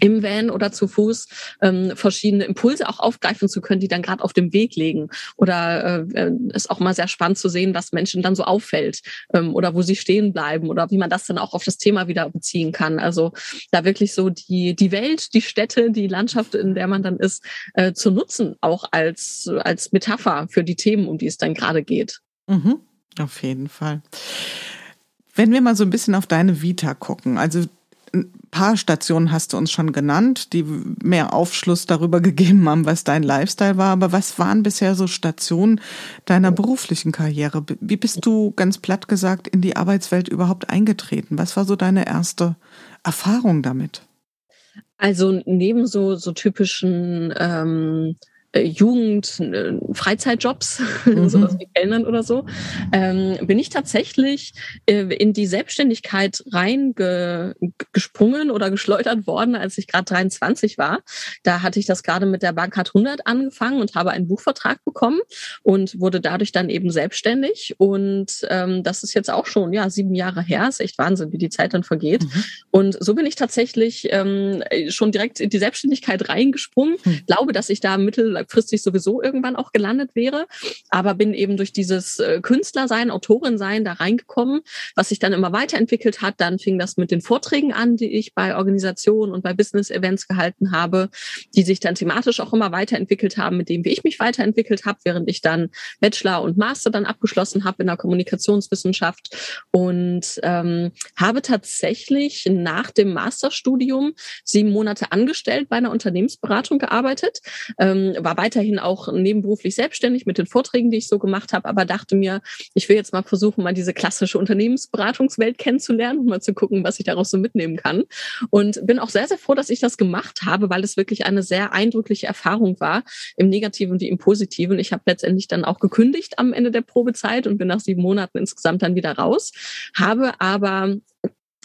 im Van oder zu Fuß, ähm, verschiedene Impulse auch aufgreifen zu können, die dann gerade auf dem Weg liegen. Oder äh, äh, ist auch mal sehr spannend zu sehen, was Menschen dann so auffällt ähm, oder wo sie stehen bleiben oder wie man das dann auch auf das Thema wieder beziehen kann. Also da wirklich so die, die Welt, die Städte, die Landschaft, in der man dann ist, äh, zu nutzen, auch als, als Metapher für die Themen, um die es dann gerade geht. Mhm, auf jeden Fall. Wenn wir mal so ein bisschen auf deine Vita gucken, also ein paar Stationen hast du uns schon genannt, die mehr Aufschluss darüber gegeben haben, was dein Lifestyle war. Aber was waren bisher so Stationen deiner beruflichen Karriere? Wie bist du ganz platt gesagt in die Arbeitswelt überhaupt eingetreten? Was war so deine erste Erfahrung damit? Also neben so, so typischen ähm, äh, Jugend, äh, Freizeitjobs, mhm. sowas wie Kellnern oder so, ähm, bin ich tatsächlich äh, in die Selbstständigkeit reingesprungen oder geschleudert worden, als ich gerade 23 war. Da hatte ich das gerade mit der Bankcard 100 angefangen und habe einen Buchvertrag bekommen und wurde dadurch dann eben selbstständig. Und ähm, das ist jetzt auch schon ja sieben Jahre her. Ist echt Wahnsinn, wie die Zeit dann vergeht. Mhm. Und so bin ich tatsächlich ähm, schon direkt in die Selbstständigkeit reingesprungen. Mhm. Glaube, dass ich da mittel langfristig sowieso irgendwann auch gelandet wäre. Aber bin eben durch dieses äh, Künstlersein, Autorin-Sein da reingekommen, was sich dann immer weiterentwickelt hat. Dann fing das mit den Vorträgen an, die ich bei Organisationen und bei Business-Events gehalten habe, die sich dann thematisch auch immer weiterentwickelt haben, mit dem, wie ich mich weiterentwickelt habe, während ich dann Bachelor und Master dann abgeschlossen habe in der Kommunikationswissenschaft und ähm, habe tatsächlich nach dem Masterstudium sieben Monate angestellt bei einer Unternehmensberatung gearbeitet, ähm, war weiterhin auch nebenberuflich selbstständig mit den Vorträgen, die ich so gemacht habe, aber dachte mir, ich will jetzt mal versuchen, mal diese klassische Unternehmensberatungswelt kennenzulernen und mal zu gucken, was ich daraus so mitnehmen kann. Und bin auch sehr, sehr froh, dass ich das gemacht habe, weil es wirklich eine sehr eindrückliche Erfahrung war, im Negativen wie im Positiven. Ich habe letztendlich dann auch gekündigt am Ende der Probezeit und bin nach sieben Monaten insgesamt dann wieder raus, habe aber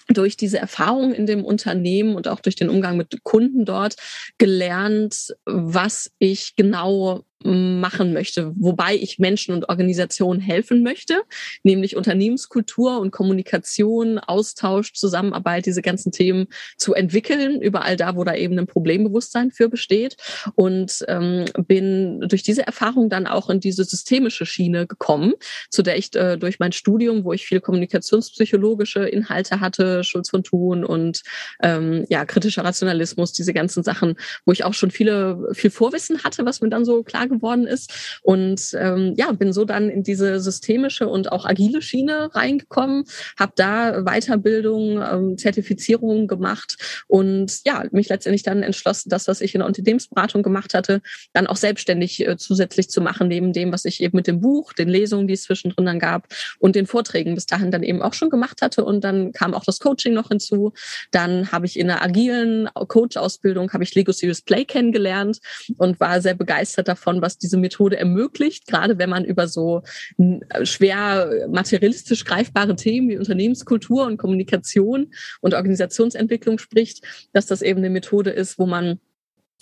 durch diese Erfahrung in dem Unternehmen und auch durch den Umgang mit Kunden dort gelernt, was ich genau machen möchte, wobei ich Menschen und Organisationen helfen möchte, nämlich Unternehmenskultur und Kommunikation, Austausch, Zusammenarbeit, diese ganzen Themen zu entwickeln, überall da, wo da eben ein Problembewusstsein für besteht. Und ähm, bin durch diese Erfahrung dann auch in diese systemische Schiene gekommen, zu der ich äh, durch mein Studium, wo ich viel kommunikationspsychologische Inhalte hatte, Schulz von Thun und ähm, ja, kritischer Rationalismus, diese ganzen Sachen, wo ich auch schon viele, viel Vorwissen hatte, was mir dann so klar geworden ist. Und ähm, ja, bin so dann in diese systemische und auch agile Schiene reingekommen, habe da Weiterbildung, ähm, Zertifizierung gemacht und ja, mich letztendlich dann entschlossen, das, was ich in der Unternehmensberatung gemacht hatte, dann auch selbstständig äh, zusätzlich zu machen, neben dem, was ich eben mit dem Buch, den Lesungen, die es zwischendrin dann gab und den Vorträgen bis dahin dann eben auch schon gemacht hatte. Und dann kam auch das Coaching noch hinzu. Dann habe ich in der agilen Coach-Ausbildung habe ich Lego Serious Play kennengelernt und war sehr begeistert davon, was diese Methode ermöglicht, gerade wenn man über so schwer materialistisch greifbare Themen wie Unternehmenskultur und Kommunikation und Organisationsentwicklung spricht, dass das eben eine Methode ist, wo man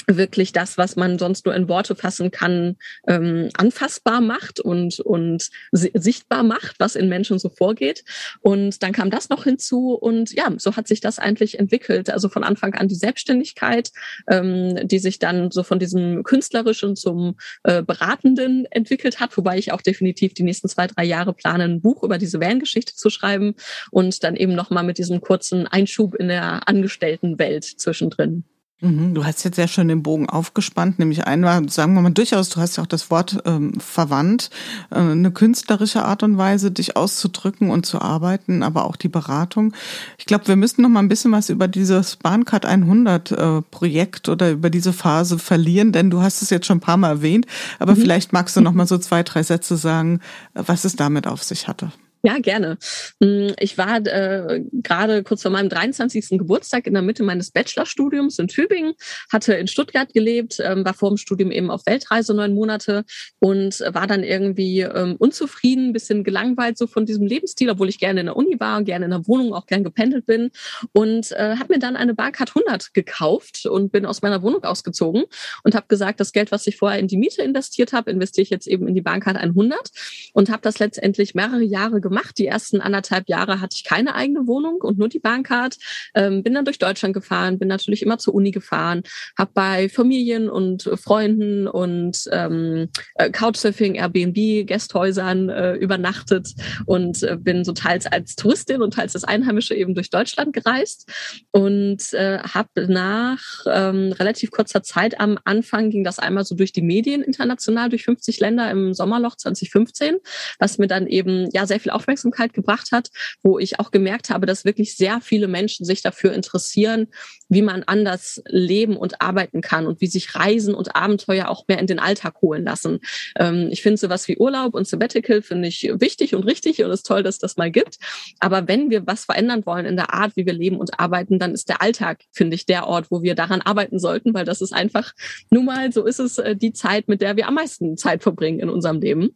wirklich das, was man sonst nur in Worte fassen kann, ähm, anfassbar macht und, und sichtbar macht, was in Menschen so vorgeht. Und dann kam das noch hinzu und ja, so hat sich das eigentlich entwickelt. Also von Anfang an die Selbstständigkeit, ähm, die sich dann so von diesem künstlerischen zum äh, Beratenden entwickelt hat, wobei ich auch definitiv die nächsten zwei, drei Jahre plane, ein Buch über diese Van-Geschichte zu schreiben und dann eben nochmal mit diesem kurzen Einschub in der Angestelltenwelt zwischendrin. Mhm, du hast jetzt sehr schön den Bogen aufgespannt, nämlich einmal, sagen wir mal durchaus, du hast ja auch das Wort ähm, verwandt, äh, eine künstlerische Art und Weise, dich auszudrücken und zu arbeiten, aber auch die Beratung. Ich glaube, wir müssen noch mal ein bisschen was über dieses Bahncard 100 äh, Projekt oder über diese Phase verlieren, denn du hast es jetzt schon ein paar Mal erwähnt, aber mhm. vielleicht magst du noch mal so zwei, drei Sätze sagen, was es damit auf sich hatte. Ja, gerne. Hm, ich war äh, gerade kurz vor meinem 23. Geburtstag in der Mitte meines Bachelorstudiums in Tübingen, hatte in Stuttgart gelebt, ähm, war vor dem Studium eben auf Weltreise neun Monate und war dann irgendwie ähm, unzufrieden, bisschen gelangweilt so von diesem Lebensstil, obwohl ich gerne in der Uni war, gerne in der Wohnung, auch gern gependelt bin und äh, habe mir dann eine Bahncard 100 gekauft und bin aus meiner Wohnung ausgezogen und habe gesagt, das Geld, was ich vorher in die Miete investiert habe, investiere ich jetzt eben in die Bahncard 100 und habe das letztendlich mehrere Jahre gemacht gemacht. Die ersten anderthalb Jahre hatte ich keine eigene Wohnung und nur die Bahncard. Ähm, bin dann durch Deutschland gefahren, bin natürlich immer zur Uni gefahren, habe bei Familien und Freunden und ähm, äh, Couchsurfing, Airbnb, Gästhäusern äh, übernachtet und äh, bin so teils als Touristin und teils als Einheimische eben durch Deutschland gereist und äh, habe nach ähm, relativ kurzer Zeit am Anfang ging das einmal so durch die Medien international durch 50 Länder im Sommerloch 2015, was mir dann eben ja sehr viel Aufmerksamkeit gebracht hat, wo ich auch gemerkt habe, dass wirklich sehr viele Menschen sich dafür interessieren, wie man anders leben und arbeiten kann und wie sich Reisen und Abenteuer auch mehr in den Alltag holen lassen. Ähm, ich finde sowas wie Urlaub und Sabbatical finde ich wichtig und richtig und es ist toll, dass das mal gibt. Aber wenn wir was verändern wollen in der Art, wie wir leben und arbeiten, dann ist der Alltag, finde ich, der Ort, wo wir daran arbeiten sollten, weil das ist einfach, nun mal, so ist es äh, die Zeit, mit der wir am meisten Zeit verbringen in unserem Leben.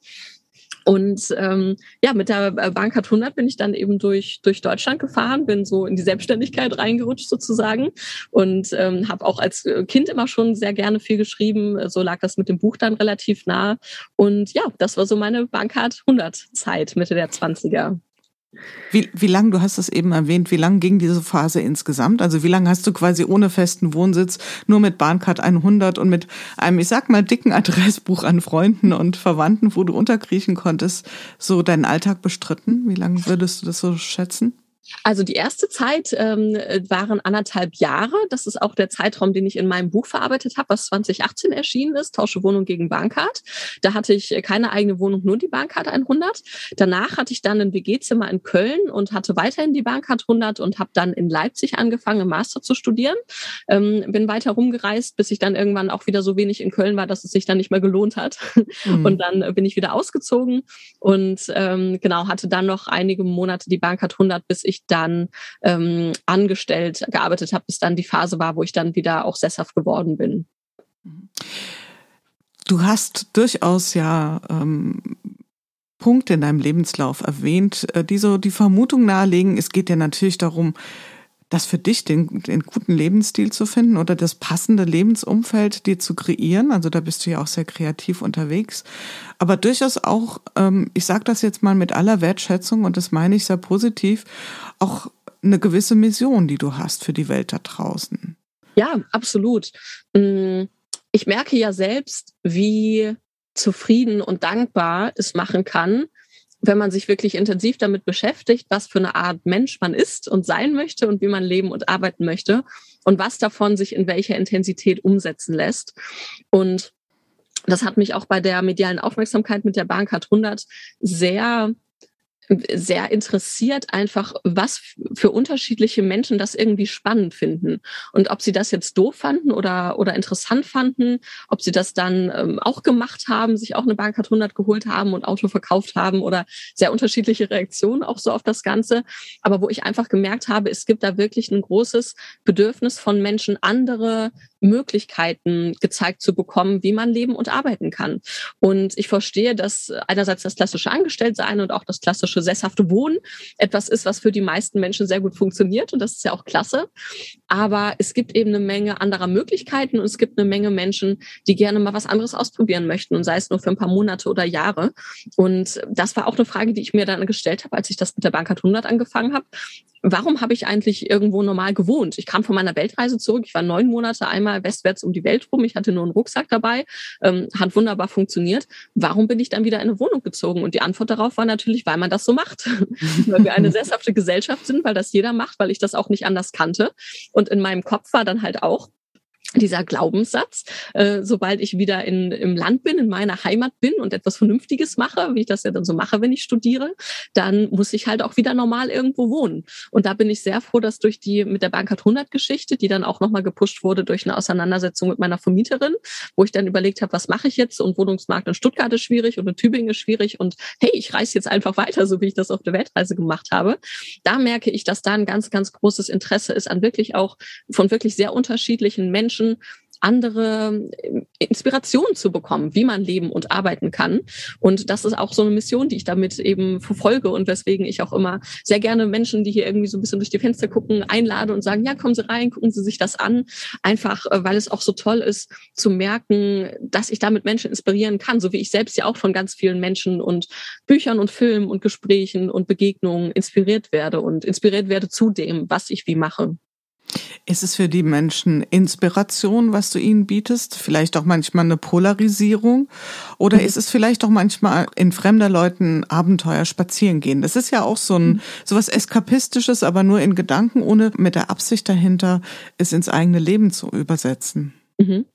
Und ähm, ja, mit der äh, Bankart 100 bin ich dann eben durch, durch Deutschland gefahren, bin so in die Selbstständigkeit reingerutscht sozusagen und ähm, habe auch als äh, Kind immer schon sehr gerne viel geschrieben. So lag das mit dem Buch dann relativ nah. Und ja, das war so meine Bankart 100 Zeit, Mitte der 20er. Wie, wie lang, du hast es eben erwähnt, wie lang ging diese Phase insgesamt? Also wie lange hast du quasi ohne festen Wohnsitz nur mit Bahncard 100 und mit einem, ich sag mal, dicken Adressbuch an Freunden und Verwandten, wo du unterkriechen konntest, so deinen Alltag bestritten? Wie lange würdest du das so schätzen? Also die erste Zeit ähm, waren anderthalb Jahre. Das ist auch der Zeitraum, den ich in meinem Buch verarbeitet habe, was 2018 erschienen ist, Tausche Wohnung gegen Bahncard. Da hatte ich keine eigene Wohnung, nur die Bahncard 100. Danach hatte ich dann ein WG-Zimmer in Köln und hatte weiterhin die Bahncard 100 und habe dann in Leipzig angefangen, im Master zu studieren. Ähm, bin weiter rumgereist, bis ich dann irgendwann auch wieder so wenig in Köln war, dass es sich dann nicht mehr gelohnt hat. Mhm. Und dann bin ich wieder ausgezogen und ähm, genau hatte dann noch einige Monate die Bahncard 100, bis ich ich dann ähm, angestellt gearbeitet habe, bis dann die Phase war, wo ich dann wieder auch sesshaft geworden bin. Du hast durchaus ja ähm, Punkte in deinem Lebenslauf erwähnt, äh, die so die Vermutung nahelegen, es geht ja natürlich darum, das für dich den, den guten Lebensstil zu finden oder das passende Lebensumfeld dir zu kreieren. Also da bist du ja auch sehr kreativ unterwegs. Aber durchaus auch, ähm, ich sage das jetzt mal mit aller Wertschätzung und das meine ich sehr positiv, auch eine gewisse Mission, die du hast für die Welt da draußen. Ja, absolut. Mm, ich merke ja selbst, wie zufrieden und dankbar es machen kann, wenn man sich wirklich intensiv damit beschäftigt, was für eine Art Mensch man ist und sein möchte und wie man leben und arbeiten möchte und was davon sich in welcher Intensität umsetzen lässt. Und das hat mich auch bei der medialen Aufmerksamkeit mit der Bahncard 100 sehr sehr interessiert einfach, was für unterschiedliche Menschen das irgendwie spannend finden. Und ob sie das jetzt doof fanden oder, oder interessant fanden, ob sie das dann ähm, auch gemacht haben, sich auch eine Bankart 100 geholt haben und Auto verkauft haben oder sehr unterschiedliche Reaktionen auch so auf das Ganze. Aber wo ich einfach gemerkt habe, es gibt da wirklich ein großes Bedürfnis von Menschen, andere Möglichkeiten gezeigt zu bekommen, wie man leben und arbeiten kann. Und ich verstehe, dass einerseits das klassische Angestelltsein und auch das klassische sesshafte Wohnen etwas ist, was für die meisten Menschen sehr gut funktioniert und das ist ja auch klasse. Aber es gibt eben eine Menge anderer Möglichkeiten und es gibt eine Menge Menschen, die gerne mal was anderes ausprobieren möchten und sei es nur für ein paar Monate oder Jahre. Und das war auch eine Frage, die ich mir dann gestellt habe, als ich das mit der Bankart 100 angefangen habe warum habe ich eigentlich irgendwo normal gewohnt? Ich kam von meiner Weltreise zurück. Ich war neun Monate einmal westwärts um die Welt rum. Ich hatte nur einen Rucksack dabei. Ähm, hat wunderbar funktioniert. Warum bin ich dann wieder in eine Wohnung gezogen? Und die Antwort darauf war natürlich, weil man das so macht. weil wir eine sesshafte Gesellschaft sind, weil das jeder macht, weil ich das auch nicht anders kannte. Und in meinem Kopf war dann halt auch, dieser Glaubenssatz, äh, sobald ich wieder in, im Land bin, in meiner Heimat bin und etwas Vernünftiges mache, wie ich das ja dann so mache, wenn ich studiere, dann muss ich halt auch wieder normal irgendwo wohnen. Und da bin ich sehr froh, dass durch die mit der Bankart 100 Geschichte, die dann auch nochmal gepusht wurde durch eine Auseinandersetzung mit meiner Vermieterin, wo ich dann überlegt habe, was mache ich jetzt? Und Wohnungsmarkt in Stuttgart ist schwierig und in Tübingen ist schwierig und hey, ich reise jetzt einfach weiter, so wie ich das auf der Weltreise gemacht habe. Da merke ich, dass da ein ganz, ganz großes Interesse ist an wirklich auch von wirklich sehr unterschiedlichen Menschen, Menschen andere ähm, Inspirationen zu bekommen, wie man leben und arbeiten kann. Und das ist auch so eine Mission, die ich damit eben verfolge und weswegen ich auch immer sehr gerne Menschen, die hier irgendwie so ein bisschen durch die Fenster gucken, einlade und sagen, ja, kommen Sie rein, gucken Sie sich das an. Einfach, äh, weil es auch so toll ist zu merken, dass ich damit Menschen inspirieren kann, so wie ich selbst ja auch von ganz vielen Menschen und Büchern und Filmen und Gesprächen und Begegnungen inspiriert werde und inspiriert werde zu dem, was ich wie mache. Ist es für die Menschen Inspiration, was du ihnen bietest? Vielleicht auch manchmal eine Polarisierung? Oder ist es vielleicht auch manchmal in fremder Leuten Abenteuer spazieren gehen? Das ist ja auch so ein, so was Eskapistisches, aber nur in Gedanken, ohne mit der Absicht dahinter, es ins eigene Leben zu übersetzen. Mhm.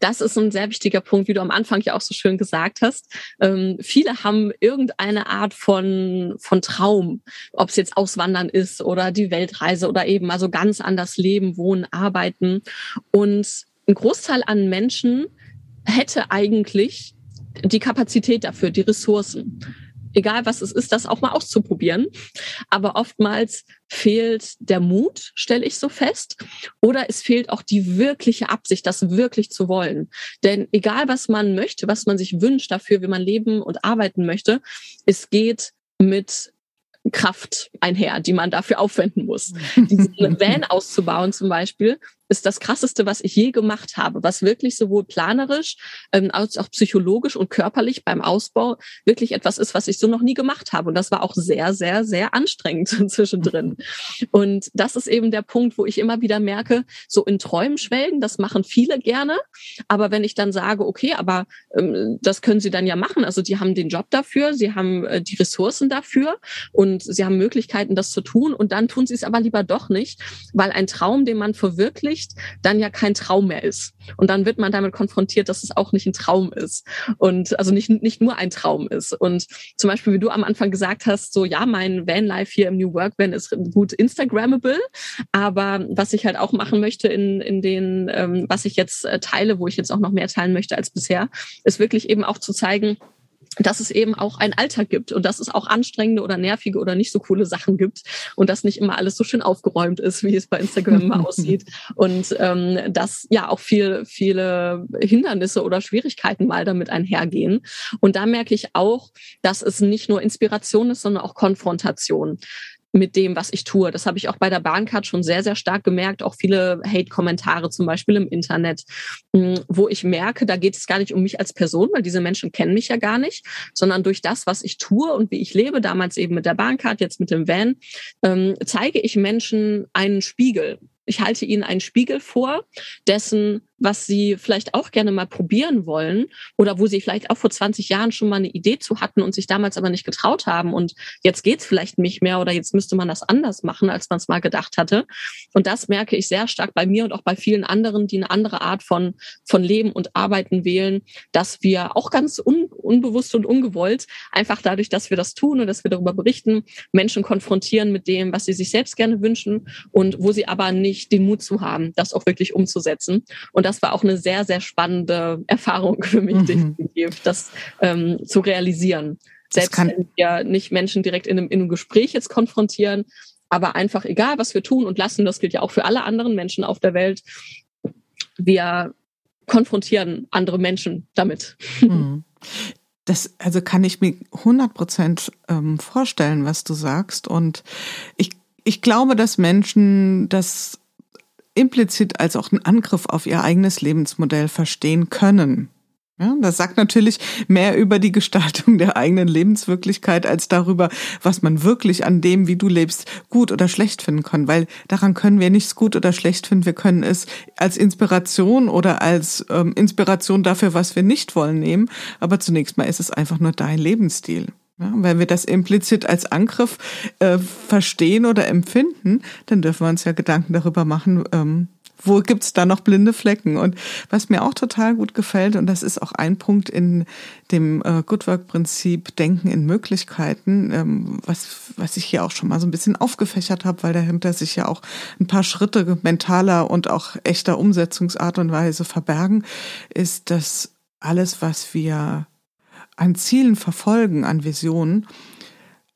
Das ist ein sehr wichtiger Punkt, wie du am Anfang ja auch so schön gesagt hast. Ähm, viele haben irgendeine Art von, von Traum, ob es jetzt Auswandern ist oder die Weltreise oder eben also ganz anders leben, wohnen, arbeiten. Und ein Großteil an Menschen hätte eigentlich die Kapazität dafür, die Ressourcen egal was es ist, das auch mal auszuprobieren. Aber oftmals fehlt der Mut, stelle ich so fest, oder es fehlt auch die wirkliche Absicht, das wirklich zu wollen. Denn egal was man möchte, was man sich wünscht dafür, wie man leben und arbeiten möchte, es geht mit Kraft einher, die man dafür aufwenden muss. Diesen Van auszubauen zum Beispiel, ist das krasseste, was ich je gemacht habe, was wirklich sowohl planerisch ähm, als auch psychologisch und körperlich beim Ausbau wirklich etwas ist, was ich so noch nie gemacht habe. Und das war auch sehr, sehr, sehr anstrengend zwischendrin. Und das ist eben der Punkt, wo ich immer wieder merke, so in Träumen schwelgen, das machen viele gerne. Aber wenn ich dann sage, okay, aber ähm, das können sie dann ja machen. Also die haben den Job dafür, sie haben äh, die Ressourcen dafür und sie haben Möglichkeiten, das zu tun. Und dann tun sie es aber lieber doch nicht, weil ein Traum, den man verwirklicht, Sicht dann ja kein Traum mehr ist. Und dann wird man damit konfrontiert, dass es auch nicht ein Traum ist. Und also nicht, nicht nur ein Traum ist. Und zum Beispiel, wie du am Anfang gesagt hast, so ja, mein Vanlife hier im New Work Van ist gut Instagrammable. Aber was ich halt auch machen möchte in, in den, ähm, was ich jetzt äh, teile, wo ich jetzt auch noch mehr teilen möchte als bisher, ist wirklich eben auch zu zeigen, dass es eben auch ein Alter gibt und dass es auch anstrengende oder nervige oder nicht so coole Sachen gibt und dass nicht immer alles so schön aufgeräumt ist, wie es bei Instagram immer aussieht und ähm, dass ja auch viel, viele Hindernisse oder Schwierigkeiten mal damit einhergehen. Und da merke ich auch, dass es nicht nur Inspiration ist, sondern auch Konfrontation mit dem, was ich tue. Das habe ich auch bei der Bahncard schon sehr, sehr stark gemerkt. Auch viele Hate-Kommentare zum Beispiel im Internet, hm, wo ich merke, da geht es gar nicht um mich als Person, weil diese Menschen kennen mich ja gar nicht, sondern durch das, was ich tue und wie ich lebe, damals eben mit der Bahncard, jetzt mit dem Van, ähm, zeige ich Menschen einen Spiegel. Ich halte ihnen einen Spiegel vor, dessen was sie vielleicht auch gerne mal probieren wollen oder wo sie vielleicht auch vor 20 Jahren schon mal eine Idee zu hatten und sich damals aber nicht getraut haben und jetzt geht's vielleicht nicht mehr oder jetzt müsste man das anders machen, als man es mal gedacht hatte. Und das merke ich sehr stark bei mir und auch bei vielen anderen, die eine andere Art von, von Leben und Arbeiten wählen, dass wir auch ganz un, unbewusst und ungewollt einfach dadurch, dass wir das tun und dass wir darüber berichten, Menschen konfrontieren mit dem, was sie sich selbst gerne wünschen und wo sie aber nicht den Mut zu haben, das auch wirklich umzusetzen. Und das war auch eine sehr, sehr spannende Erfahrung für mich, mhm. das ähm, zu realisieren. Selbst wenn wir nicht Menschen direkt in einem, in einem Gespräch jetzt konfrontieren, aber einfach egal, was wir tun und lassen, das gilt ja auch für alle anderen Menschen auf der Welt, wir konfrontieren andere Menschen damit. Mhm. Das, also kann ich mir 100 Prozent ähm, vorstellen, was du sagst. Und ich, ich glaube, dass Menschen das implizit als auch einen Angriff auf ihr eigenes Lebensmodell verstehen können. Ja, das sagt natürlich mehr über die Gestaltung der eigenen Lebenswirklichkeit als darüber, was man wirklich an dem, wie du lebst, gut oder schlecht finden kann. Weil daran können wir nichts gut oder schlecht finden. Wir können es als Inspiration oder als ähm, Inspiration dafür, was wir nicht wollen, nehmen. Aber zunächst mal ist es einfach nur dein Lebensstil. Ja, wenn wir das implizit als Angriff äh, verstehen oder empfinden, dann dürfen wir uns ja Gedanken darüber machen, ähm, wo gibt's da noch blinde Flecken? Und was mir auch total gut gefällt, und das ist auch ein Punkt in dem äh, Good Work-Prinzip Denken in Möglichkeiten, ähm, was, was ich hier auch schon mal so ein bisschen aufgefächert habe, weil dahinter sich ja auch ein paar Schritte mentaler und auch echter Umsetzungsart und Weise verbergen, ist, dass alles, was wir an Zielen verfolgen, an Visionen,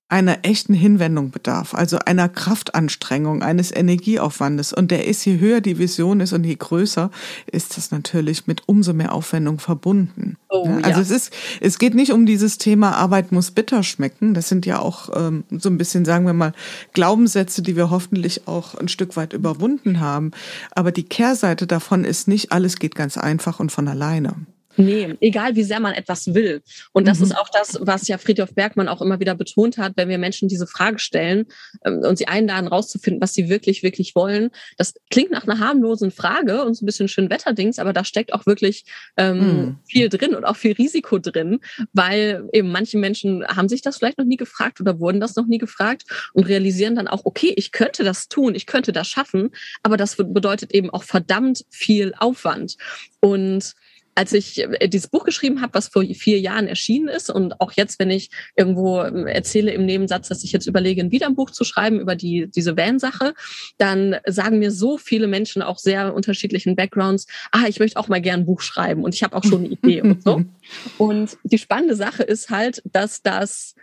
einer echten Hinwendung bedarf, also einer Kraftanstrengung, eines Energieaufwandes. Und der ist, je höher die Vision ist und je größer, ist das natürlich mit umso mehr Aufwendung verbunden. Oh, ja, also es ist, es geht nicht um dieses Thema Arbeit muss bitter schmecken. Das sind ja auch ähm, so ein bisschen, sagen wir mal, Glaubenssätze, die wir hoffentlich auch ein Stück weit überwunden haben. Aber die Kehrseite davon ist nicht, alles geht ganz einfach und von alleine. Nee, egal wie sehr man etwas will. Und das mhm. ist auch das, was ja Friedhof Bergmann auch immer wieder betont hat, wenn wir Menschen diese Frage stellen ähm, und sie einladen, rauszufinden, was sie wirklich, wirklich wollen. Das klingt nach einer harmlosen Frage und so ein bisschen schön Wetterdings, aber da steckt auch wirklich ähm, mhm. viel drin und auch viel Risiko drin, weil eben manche Menschen haben sich das vielleicht noch nie gefragt oder wurden das noch nie gefragt und realisieren dann auch, okay, ich könnte das tun, ich könnte das schaffen, aber das bedeutet eben auch verdammt viel Aufwand. Und als ich äh, dieses Buch geschrieben habe, was vor vier Jahren erschienen ist und auch jetzt, wenn ich irgendwo ähm, erzähle im Nebensatz, dass ich jetzt überlege, wieder ein Buch zu schreiben über die, diese Van-Sache, dann sagen mir so viele Menschen auch sehr unterschiedlichen Backgrounds, ah, ich möchte auch mal gern ein Buch schreiben und ich habe auch schon eine Idee und so. Und die spannende Sache ist halt, dass das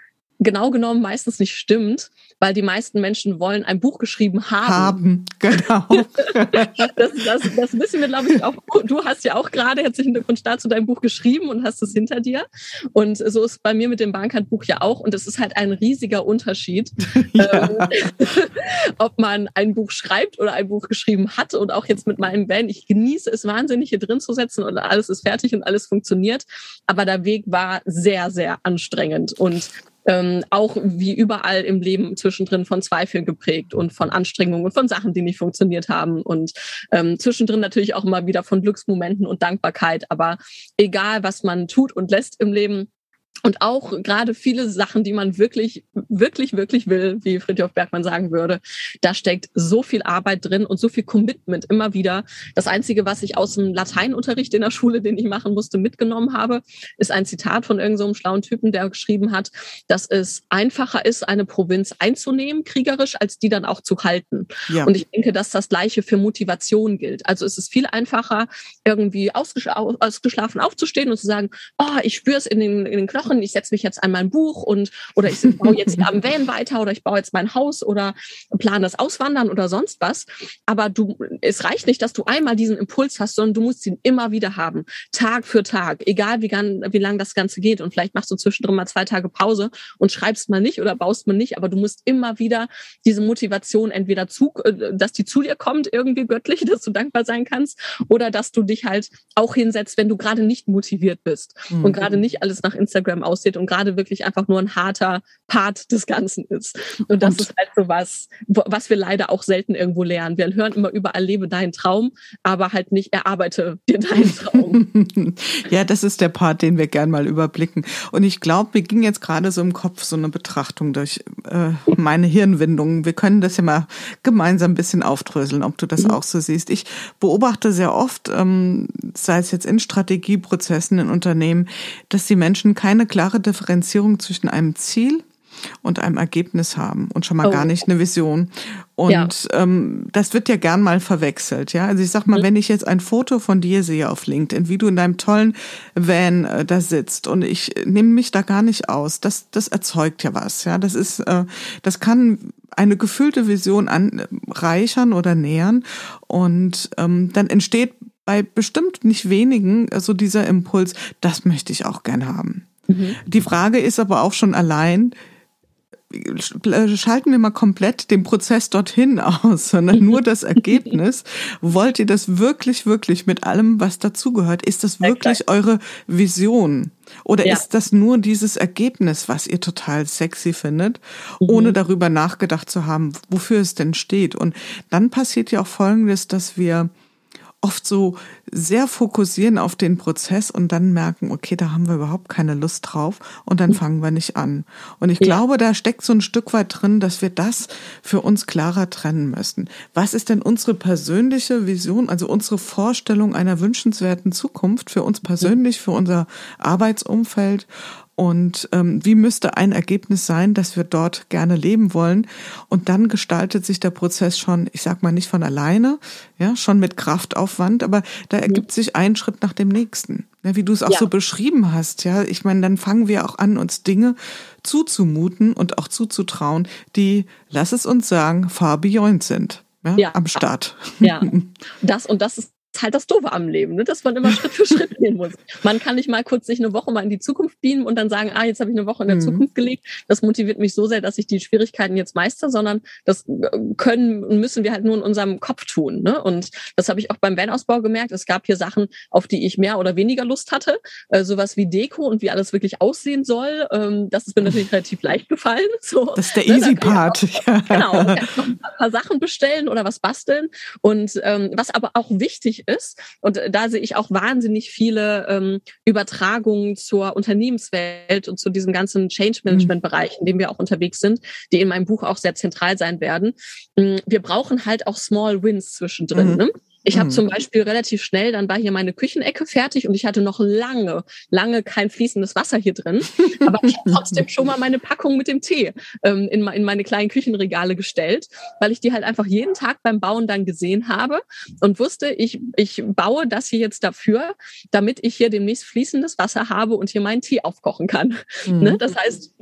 genau genommen meistens nicht stimmt, weil die meisten Menschen wollen ein Buch geschrieben haben. Haben, genau. das, das, das wissen wir, glaube ich, auch. Du hast ja auch gerade herzlichen Glückwunsch dazu dein Buch geschrieben und hast es hinter dir. Und so ist bei mir mit dem Bankhandbuch ja auch. Und es ist halt ein riesiger Unterschied, ja. ähm, ob man ein Buch schreibt oder ein Buch geschrieben hat. Und auch jetzt mit meinem Van. Ich genieße es wahnsinnig, hier drin zu setzen und alles ist fertig und alles funktioniert. Aber der Weg war sehr, sehr anstrengend. Und ähm, auch wie überall im Leben zwischendrin von Zweifeln geprägt und von Anstrengungen und von Sachen, die nicht funktioniert haben und ähm, zwischendrin natürlich auch immer wieder von Glücksmomenten und Dankbarkeit. Aber egal, was man tut und lässt im Leben, und auch gerade viele Sachen, die man wirklich, wirklich, wirklich will, wie Friedhof Bergmann sagen würde, da steckt so viel Arbeit drin und so viel Commitment immer wieder. Das Einzige, was ich aus dem Lateinunterricht in der Schule, den ich machen musste, mitgenommen habe, ist ein Zitat von irgendeinem so schlauen Typen, der geschrieben hat, dass es einfacher ist, eine Provinz einzunehmen, kriegerisch, als die dann auch zu halten. Ja. Und ich denke, dass das Gleiche für Motivation gilt. Also es ist viel einfacher, irgendwie ausgeschlafen aufzustehen und zu sagen, oh, ich spüre es in den, in den Knochen, Wochen, ich setze mich jetzt an mein Buch und oder ich baue jetzt am Van weiter oder ich baue jetzt mein Haus oder plane das Auswandern oder sonst was. Aber du, es reicht nicht, dass du einmal diesen Impuls hast, sondern du musst ihn immer wieder haben, Tag für Tag, egal wie, wie lang das Ganze geht. Und vielleicht machst du zwischendrin mal zwei Tage Pause und schreibst mal nicht oder baust mal nicht, aber du musst immer wieder diese Motivation entweder zu, äh, dass die zu dir kommt, irgendwie göttlich, dass du dankbar sein kannst, oder dass du dich halt auch hinsetzt, wenn du gerade nicht motiviert bist mhm. und gerade nicht alles nach Instagram Instagram aussieht und gerade wirklich einfach nur ein harter Part des Ganzen ist. Und das und ist halt so was, was wir leider auch selten irgendwo lernen. Wir hören immer überall, lebe deinen Traum, aber halt nicht erarbeite dir deinen Traum. ja, das ist der Part, den wir gern mal überblicken. Und ich glaube, mir ging jetzt gerade so im Kopf so eine Betrachtung durch äh, meine Hirnwindungen. Wir können das ja mal gemeinsam ein bisschen aufdröseln, ob du das mhm. auch so siehst. Ich beobachte sehr oft, ähm, sei es jetzt in Strategieprozessen in Unternehmen, dass die Menschen keine klare Differenzierung zwischen einem Ziel und einem Ergebnis haben und schon mal oh. gar nicht eine Vision. Und ja. ähm, das wird ja gern mal verwechselt, ja. Also ich sag mal, mhm. wenn ich jetzt ein Foto von dir sehe auf LinkedIn, wie du in deinem tollen Van äh, da sitzt und ich nehme mich da gar nicht aus, das, das erzeugt ja was, ja. Das ist, äh, das kann eine gefühlte Vision anreichern oder nähern und ähm, dann entsteht bei bestimmt nicht wenigen so also dieser Impuls, das möchte ich auch gern haben. Mhm. Die Frage ist aber auch schon allein, schalten wir mal komplett den Prozess dorthin aus, sondern nur das Ergebnis. Wollt ihr das wirklich, wirklich mit allem, was dazugehört? Ist das wirklich eure Vision? Oder ja. ist das nur dieses Ergebnis, was ihr total sexy findet, mhm. ohne darüber nachgedacht zu haben, wofür es denn steht? Und dann passiert ja auch Folgendes, dass wir oft so sehr fokussieren auf den Prozess und dann merken, okay, da haben wir überhaupt keine Lust drauf und dann fangen wir nicht an. Und ich ja. glaube, da steckt so ein Stück weit drin, dass wir das für uns klarer trennen müssen. Was ist denn unsere persönliche Vision, also unsere Vorstellung einer wünschenswerten Zukunft für uns persönlich, für unser Arbeitsumfeld und ähm, wie müsste ein Ergebnis sein, dass wir dort gerne leben wollen. Und dann gestaltet sich der Prozess schon, ich sag mal nicht von alleine, ja, schon mit Kraftaufwand, aber da ergibt sich ein Schritt nach dem nächsten. Ja, wie du es auch ja. so beschrieben hast, ja. Ich meine, dann fangen wir auch an, uns Dinge zuzumuten und auch zuzutrauen, die, lass es uns sagen, far beyond sind. Ja, ja. am Start. Ja, das und das ist halt das Doofe am Leben, ne? dass man immer Schritt für Schritt gehen muss. Man kann nicht mal kurz sich eine Woche mal in die Zukunft beamen und dann sagen, ah, jetzt habe ich eine Woche in der mhm. Zukunft gelegt. Das motiviert mich so sehr, dass ich die Schwierigkeiten jetzt meister, sondern das äh, können und müssen wir halt nur in unserem Kopf tun. Ne? Und das habe ich auch beim Van-Ausbau gemerkt. Es gab hier Sachen, auf die ich mehr oder weniger Lust hatte. Äh, sowas wie Deko und wie alles wirklich aussehen soll. Ähm, das ist mir natürlich relativ leicht gefallen. So, das ist der ne? easy Part. Auch, genau. noch ein paar Sachen bestellen oder was basteln. Und ähm, was aber auch wichtig ist. Und da sehe ich auch wahnsinnig viele ähm, Übertragungen zur Unternehmenswelt und zu diesem ganzen Change Management Bereich, in dem wir auch unterwegs sind, die in meinem Buch auch sehr zentral sein werden. Mm, wir brauchen halt auch Small Wins zwischendrin. Mhm. Ne? Ich habe mhm. zum Beispiel relativ schnell, dann war hier meine Küchenecke fertig und ich hatte noch lange, lange kein fließendes Wasser hier drin. Aber ich habe trotzdem schon mal meine Packung mit dem Tee ähm, in, in meine kleinen Küchenregale gestellt, weil ich die halt einfach jeden Tag beim Bauen dann gesehen habe und wusste, ich, ich baue das hier jetzt dafür, damit ich hier demnächst fließendes Wasser habe und hier meinen Tee aufkochen kann. Mhm. Ne? Das heißt,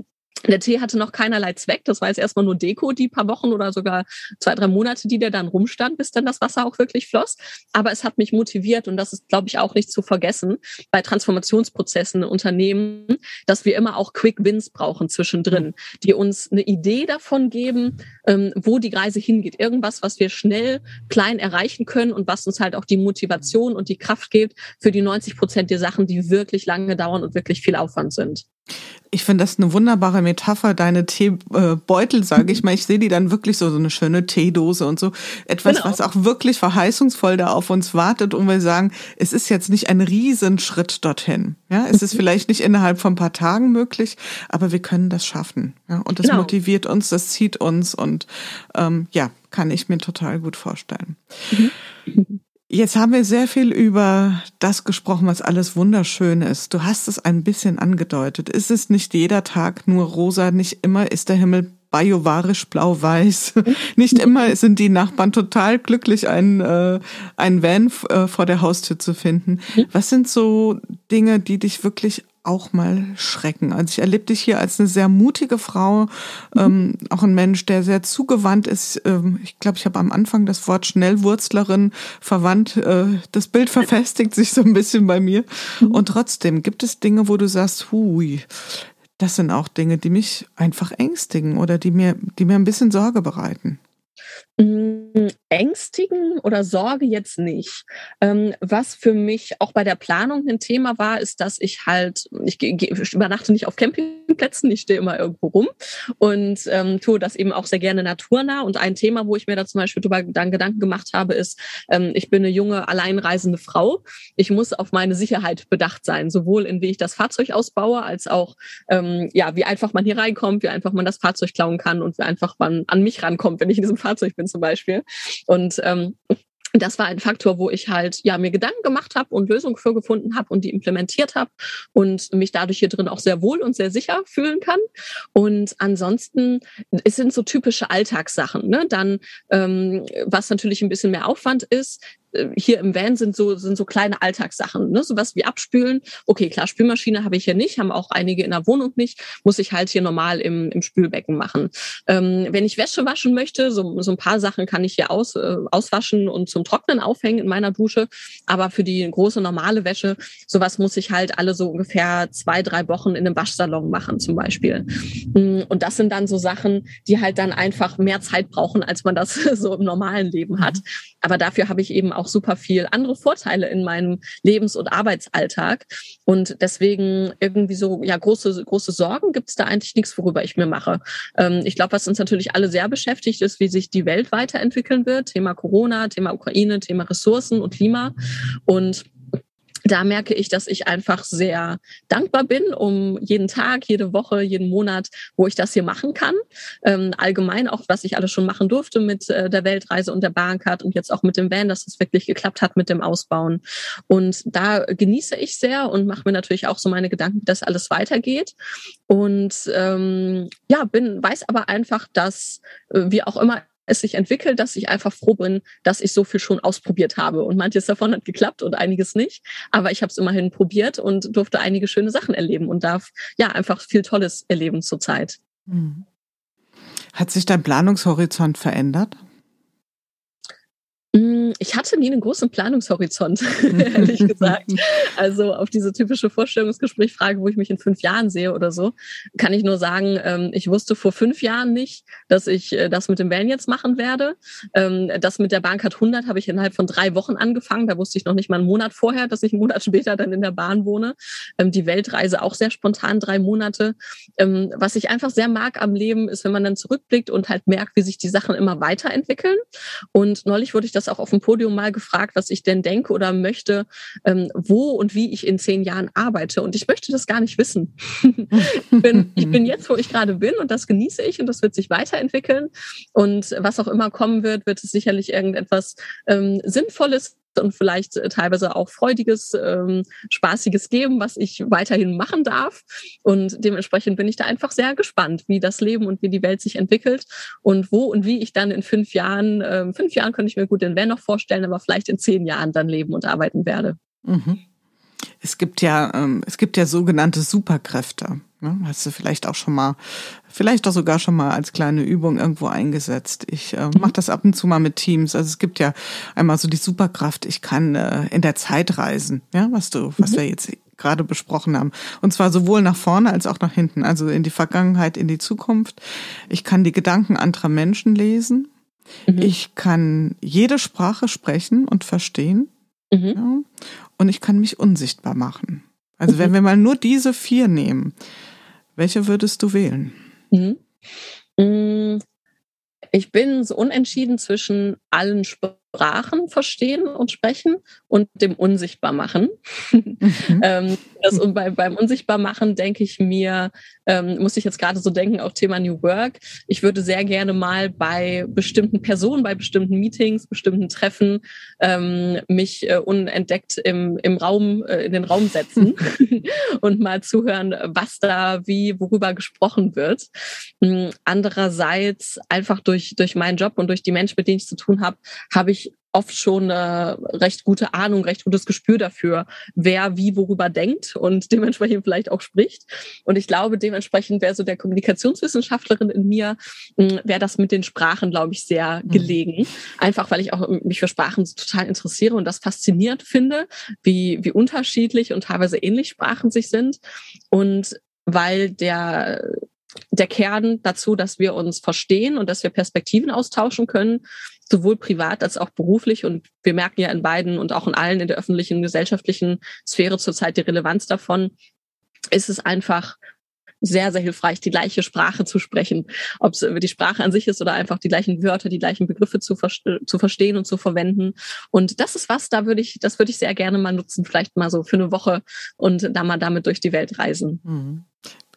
der Tee hatte noch keinerlei Zweck. Das war jetzt erstmal nur Deko, die paar Wochen oder sogar zwei, drei Monate, die der dann rumstand, bis dann das Wasser auch wirklich floss. Aber es hat mich motiviert und das ist, glaube ich, auch nicht zu vergessen bei Transformationsprozessen in Unternehmen, dass wir immer auch Quick Wins brauchen zwischendrin, die uns eine Idee davon geben, ähm, wo die Reise hingeht. Irgendwas, was wir schnell klein erreichen können und was uns halt auch die Motivation und die Kraft gibt für die 90 Prozent der Sachen, die wirklich lange dauern und wirklich viel Aufwand sind. Ich finde das eine wunderbare Metapher, deine Teebeutel, sage ich mal. Ich sehe die dann wirklich so, so eine schöne Teedose und so. Etwas, genau. was auch wirklich verheißungsvoll da auf uns wartet und wir sagen, es ist jetzt nicht ein Riesenschritt dorthin. Ja, es ist vielleicht nicht innerhalb von ein paar Tagen möglich, aber wir können das schaffen. Ja, und das genau. motiviert uns, das zieht uns und ähm, ja, kann ich mir total gut vorstellen. Mhm. Jetzt haben wir sehr viel über das gesprochen, was alles wunderschön ist. Du hast es ein bisschen angedeutet. Ist es nicht jeder Tag nur rosa? Nicht immer ist der Himmel biovarisch blau-weiß. Nicht immer sind die Nachbarn total glücklich, einen, äh, einen Van äh, vor der Haustür zu finden. Was sind so Dinge, die dich wirklich auch mal schrecken. Also ich erlebe dich hier als eine sehr mutige Frau, mhm. ähm, auch ein Mensch, der sehr zugewandt ist. Ähm, ich glaube, ich habe am Anfang das Wort Schnellwurzlerin verwandt. Äh, das Bild verfestigt sich so ein bisschen bei mir. Mhm. Und trotzdem gibt es Dinge, wo du sagst, hui, das sind auch Dinge, die mich einfach ängstigen oder die mir, die mir ein bisschen Sorge bereiten. Mm, ängstigen oder Sorge jetzt nicht. Ähm, was für mich auch bei der Planung ein Thema war, ist, dass ich halt, ich, ich übernachte nicht auf Campingplätzen, ich stehe immer irgendwo rum und ähm, tue das eben auch sehr gerne naturnah. Und ein Thema, wo ich mir da zum Beispiel drüber dann Gedanken gemacht habe, ist, ähm, ich bin eine junge, alleinreisende Frau. Ich muss auf meine Sicherheit bedacht sein, sowohl in wie ich das Fahrzeug ausbaue, als auch, ähm, ja, wie einfach man hier reinkommt, wie einfach man das Fahrzeug klauen kann und wie einfach man an mich rankommt, wenn ich in diesem Fahrzeug bin zum Beispiel. Und ähm, das war ein Faktor, wo ich halt ja mir Gedanken gemacht habe und Lösungen für gefunden habe und die implementiert habe und mich dadurch hier drin auch sehr wohl und sehr sicher fühlen kann. Und ansonsten, es sind so typische Alltagssachen. Ne? Dann, ähm, was natürlich ein bisschen mehr Aufwand ist, hier im Van sind so sind so kleine Alltagssachen, ne? sowas wie abspülen. Okay, klar, Spülmaschine habe ich hier nicht, haben auch einige in der Wohnung nicht, muss ich halt hier normal im, im Spülbecken machen. Ähm, wenn ich Wäsche waschen möchte, so, so ein paar Sachen kann ich hier aus, äh, auswaschen und zum Trocknen aufhängen in meiner Dusche, aber für die große normale Wäsche, sowas muss ich halt alle so ungefähr zwei, drei Wochen in einem Waschsalon machen zum Beispiel. Mm, und das sind dann so Sachen, die halt dann einfach mehr Zeit brauchen, als man das so im normalen Leben hat. Mhm. Aber dafür habe ich eben auch super viel andere Vorteile in meinem Lebens- und Arbeitsalltag. Und deswegen irgendwie so, ja, große, große Sorgen gibt es da eigentlich nichts, worüber ich mir mache. Ähm, ich glaube, was uns natürlich alle sehr beschäftigt, ist, wie sich die Welt weiterentwickeln wird. Thema Corona, Thema Ukraine, Thema Ressourcen und Klima. Und da merke ich, dass ich einfach sehr dankbar bin um jeden Tag, jede Woche, jeden Monat, wo ich das hier machen kann. Ähm, allgemein auch, was ich alles schon machen durfte mit äh, der Weltreise und der Bahncard und jetzt auch mit dem Van, dass es wirklich geklappt hat mit dem Ausbauen. Und da genieße ich sehr und mache mir natürlich auch so meine Gedanken, dass alles weitergeht. Und ähm, ja, bin, weiß aber einfach, dass äh, wie auch immer es sich entwickelt, dass ich einfach froh bin, dass ich so viel schon ausprobiert habe. Und manches davon hat geklappt und einiges nicht. Aber ich habe es immerhin probiert und durfte einige schöne Sachen erleben und darf ja einfach viel Tolles erleben zurzeit. Hm. Hat sich dein Planungshorizont verändert? Hm, ich hatte nie einen großen Planungshorizont, ehrlich gesagt. Also auf diese typische Vorstellungsgesprächfrage, wo ich mich in fünf Jahren sehe oder so, kann ich nur sagen, ähm, ich wusste vor fünf Jahren nicht, dass ich äh, das mit dem Van jetzt machen werde. Ähm, das mit der Bahncard 100 habe ich innerhalb von drei Wochen angefangen. Da wusste ich noch nicht mal einen Monat vorher, dass ich einen Monat später dann in der Bahn wohne. Ähm, die Weltreise auch sehr spontan, drei Monate. Was ich einfach sehr mag am Leben, ist, wenn man dann zurückblickt und halt merkt, wie sich die Sachen immer weiterentwickeln. Und neulich wurde ich das auch auf dem Podium mal gefragt, was ich denn denke oder möchte, ähm, wo und wie ich in zehn Jahren arbeite. Und ich möchte das gar nicht wissen. ich, bin, ich bin jetzt, wo ich gerade bin und das genieße ich und das wird sich weiterentwickeln. Und was auch immer kommen wird, wird es sicherlich irgendetwas ähm, Sinnvolles und vielleicht äh, teilweise auch freudiges, ähm, spaßiges geben, was ich weiterhin machen darf. Und dementsprechend bin ich da einfach sehr gespannt, wie das Leben und wie die Welt sich entwickelt und wo und wie ich dann in fünf Jahren, ähm, fünf Jahren könnte ich mir gut den Van noch vorstellen, aber vielleicht in zehn Jahren dann leben und arbeiten werde. Mhm. Es gibt ja, ähm, es gibt ja sogenannte Superkräfte. Ne? Hast du vielleicht auch schon mal, vielleicht auch sogar schon mal als kleine Übung irgendwo eingesetzt. Ich äh, mache das ab und zu mal mit Teams. Also es gibt ja einmal so die Superkraft, ich kann äh, in der Zeit reisen, ja, was du, was mhm. wir jetzt gerade besprochen haben. Und zwar sowohl nach vorne als auch nach hinten, also in die Vergangenheit, in die Zukunft. Ich kann die Gedanken anderer Menschen lesen. Mhm. Ich kann jede Sprache sprechen und verstehen. Mhm. Ja? Und ich kann mich unsichtbar machen. Also wenn mhm. wir mal nur diese vier nehmen, welche würdest du wählen? Mhm. Mm, ich bin so unentschieden zwischen allen Sprachen verstehen und sprechen und dem Unsichtbarmachen. Mhm. ähm, das, und bei, beim Unsichtbarmachen denke ich mir, ähm, muss ich jetzt gerade so denken, auch Thema New Work. Ich würde sehr gerne mal bei bestimmten Personen, bei bestimmten Meetings, bestimmten Treffen ähm, mich äh, unentdeckt im, im Raum, äh, in den Raum setzen und mal zuhören, was da wie, worüber gesprochen wird. Ähm, andererseits einfach durch, durch meinen Job und durch die Menschen, mit denen ich zu tun habe, habe ich oft schon eine recht gute Ahnung, recht gutes Gespür dafür, wer wie worüber denkt und dementsprechend vielleicht auch spricht. Und ich glaube, dementsprechend wäre so der Kommunikationswissenschaftlerin in mir, hm, wäre das mit den Sprachen, glaube ich, sehr mhm. gelegen. Einfach, weil ich auch mich für Sprachen total interessiere und das faszinierend finde, wie, wie unterschiedlich und teilweise ähnlich Sprachen sich sind. Und weil der der Kern dazu, dass wir uns verstehen und dass wir Perspektiven austauschen können, sowohl privat als auch beruflich. Und wir merken ja in beiden und auch in allen in der öffentlichen, gesellschaftlichen Sphäre zurzeit die Relevanz davon, ist es einfach sehr, sehr hilfreich, die gleiche Sprache zu sprechen. Ob es die Sprache an sich ist oder einfach die gleichen Wörter, die gleichen Begriffe zu, zu verstehen und zu verwenden. Und das ist was, da würde ich, das würde ich sehr gerne mal nutzen, vielleicht mal so für eine Woche und da mal damit durch die Welt reisen. Mhm.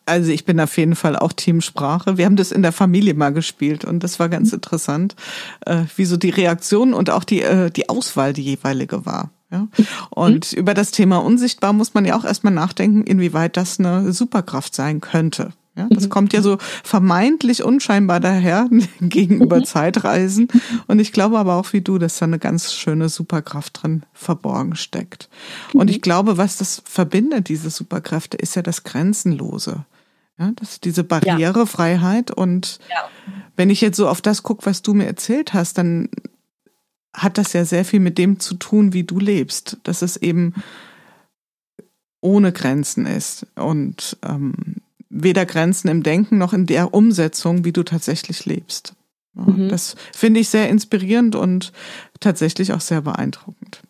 Also ich bin auf jeden Fall auch Teamsprache. Wir haben das in der Familie mal gespielt und das war ganz mhm. interessant, äh, wie so die Reaktion und auch die, äh, die Auswahl die jeweilige war. Ja? Mhm. Und mhm. über das Thema unsichtbar muss man ja auch erstmal nachdenken, inwieweit das eine Superkraft sein könnte. Ja, das mhm. kommt ja so vermeintlich unscheinbar daher gegenüber mhm. Zeitreisen. Und ich glaube aber auch wie du, dass da eine ganz schöne Superkraft drin verborgen steckt. Und ich glaube, was das verbindet, diese Superkräfte, ist ja das Grenzenlose. Ja, das ist diese Barrierefreiheit. Und ja. wenn ich jetzt so auf das gucke, was du mir erzählt hast, dann hat das ja sehr viel mit dem zu tun, wie du lebst. Dass es eben ohne Grenzen ist. Und ähm, weder Grenzen im Denken noch in der Umsetzung, wie du tatsächlich lebst. Ja, mhm. Das finde ich sehr inspirierend und tatsächlich auch sehr beeindruckend.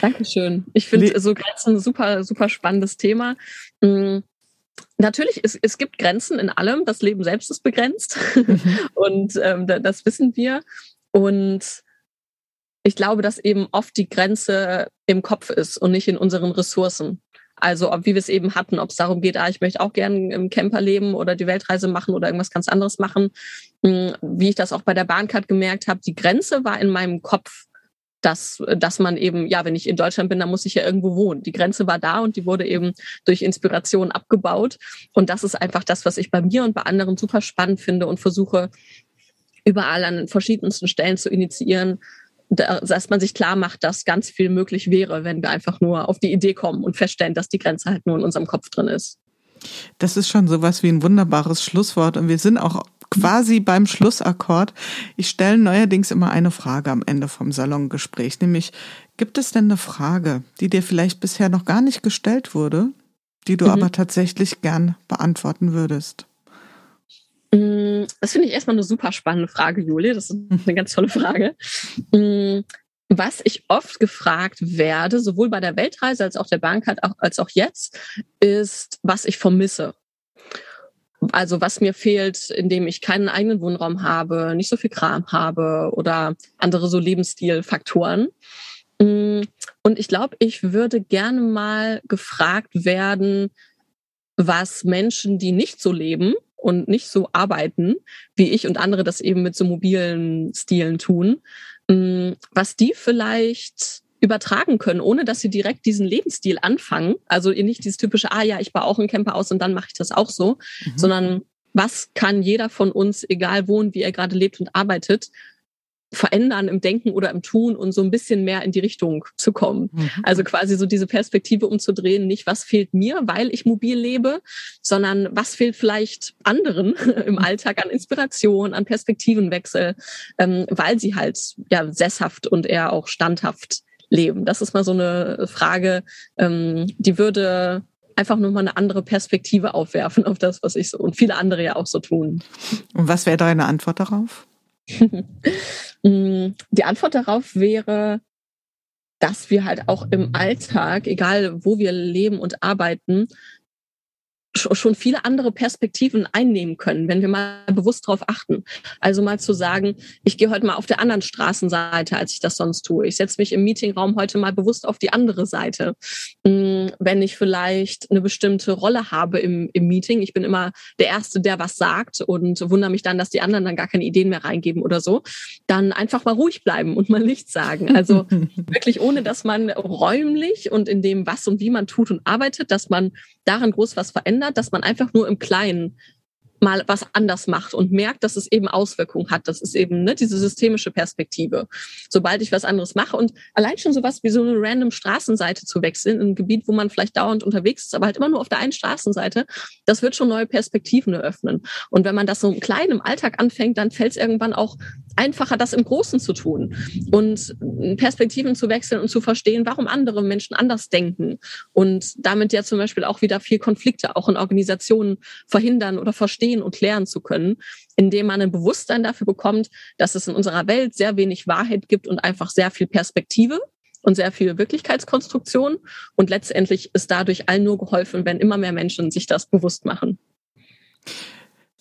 Dankeschön. Ich finde so Grenzen ein super, super spannendes Thema. Mhm. Natürlich, es, es gibt Grenzen in allem. Das Leben selbst ist begrenzt. Mhm. Und ähm, das wissen wir. Und ich glaube, dass eben oft die Grenze im Kopf ist und nicht in unseren Ressourcen. Also ob, wie wir es eben hatten, ob es darum geht, ah, ich möchte auch gerne im Camper leben oder die Weltreise machen oder irgendwas ganz anderes machen. Hm, wie ich das auch bei der Bahncard gemerkt habe, die Grenze war in meinem Kopf, dass, dass man eben, ja, wenn ich in Deutschland bin, dann muss ich ja irgendwo wohnen. Die Grenze war da und die wurde eben durch Inspiration abgebaut. Und das ist einfach das, was ich bei mir und bei anderen super spannend finde und versuche, überall an verschiedensten Stellen zu initiieren, dass man sich klar macht, dass ganz viel möglich wäre, wenn wir einfach nur auf die Idee kommen und feststellen, dass die Grenze halt nur in unserem Kopf drin ist. Das ist schon sowas wie ein wunderbares Schlusswort und wir sind auch quasi beim Schlussakkord. Ich stelle neuerdings immer eine Frage am Ende vom Salongespräch, nämlich gibt es denn eine Frage, die dir vielleicht bisher noch gar nicht gestellt wurde, die du mhm. aber tatsächlich gern beantworten würdest? Mm, das finde ich erstmal eine super spannende Frage, Julie. Das ist eine ganz tolle Frage. Mm, was ich oft gefragt werde, sowohl bei der Weltreise als auch der Bank als auch jetzt, ist, was ich vermisse. Also was mir fehlt, indem ich keinen eigenen Wohnraum habe, nicht so viel Kram habe oder andere so Lebensstilfaktoren. Mm, und ich glaube, ich würde gerne mal gefragt werden, was Menschen, die nicht so leben, und nicht so arbeiten, wie ich und andere das eben mit so mobilen Stilen tun, mm, was die vielleicht übertragen können, ohne dass sie direkt diesen Lebensstil anfangen. Also nicht dieses typische, ah ja, ich baue auch einen Camper aus und dann mache ich das auch so, mhm. sondern was kann jeder von uns, egal wo und wie er gerade lebt und arbeitet, verändern im Denken oder im Tun und so ein bisschen mehr in die Richtung zu kommen. Mhm. Also quasi so diese Perspektive umzudrehen, nicht was fehlt mir, weil ich mobil lebe, sondern was fehlt vielleicht anderen im Alltag an Inspiration, an Perspektivenwechsel, ähm, weil sie halt ja sesshaft und eher auch standhaft leben. Das ist mal so eine Frage, ähm, die würde einfach nur mal eine andere Perspektive aufwerfen auf das, was ich so und viele andere ja auch so tun. Und was wäre deine Antwort darauf? Mm, die Antwort darauf wäre, dass wir halt auch im Alltag, egal wo wir leben und arbeiten, schon viele andere Perspektiven einnehmen können, wenn wir mal bewusst darauf achten. Also mal zu sagen, ich gehe heute mal auf der anderen Straßenseite, als ich das sonst tue. Ich setze mich im Meetingraum heute mal bewusst auf die andere Seite. Hm, wenn ich vielleicht eine bestimmte Rolle habe im, im Meeting, ich bin immer der Erste, der was sagt und wundere mich dann, dass die anderen dann gar keine Ideen mehr reingeben oder so, dann einfach mal ruhig bleiben und mal nichts sagen. Also wirklich ohne, dass man räumlich und in dem, was und wie man tut und arbeitet, dass man daran groß was verändert, dass man einfach nur im Kleinen mal was anders macht und merkt, dass es eben Auswirkungen hat. Das ist eben ne, diese systemische Perspektive. Sobald ich was anderes mache und allein schon sowas wie so eine random Straßenseite zu wechseln, in ein Gebiet, wo man vielleicht dauernd unterwegs ist, aber halt immer nur auf der einen Straßenseite, das wird schon neue Perspektiven eröffnen. Und wenn man das so im Kleinen im Alltag anfängt, dann fällt es irgendwann auch einfacher, das im Großen zu tun und Perspektiven zu wechseln und zu verstehen, warum andere Menschen anders denken und damit ja zum Beispiel auch wieder viel Konflikte auch in Organisationen verhindern oder verstehen und klären zu können, indem man ein Bewusstsein dafür bekommt, dass es in unserer Welt sehr wenig Wahrheit gibt und einfach sehr viel Perspektive und sehr viel Wirklichkeitskonstruktion. Und letztendlich ist dadurch allen nur geholfen, wenn immer mehr Menschen sich das bewusst machen.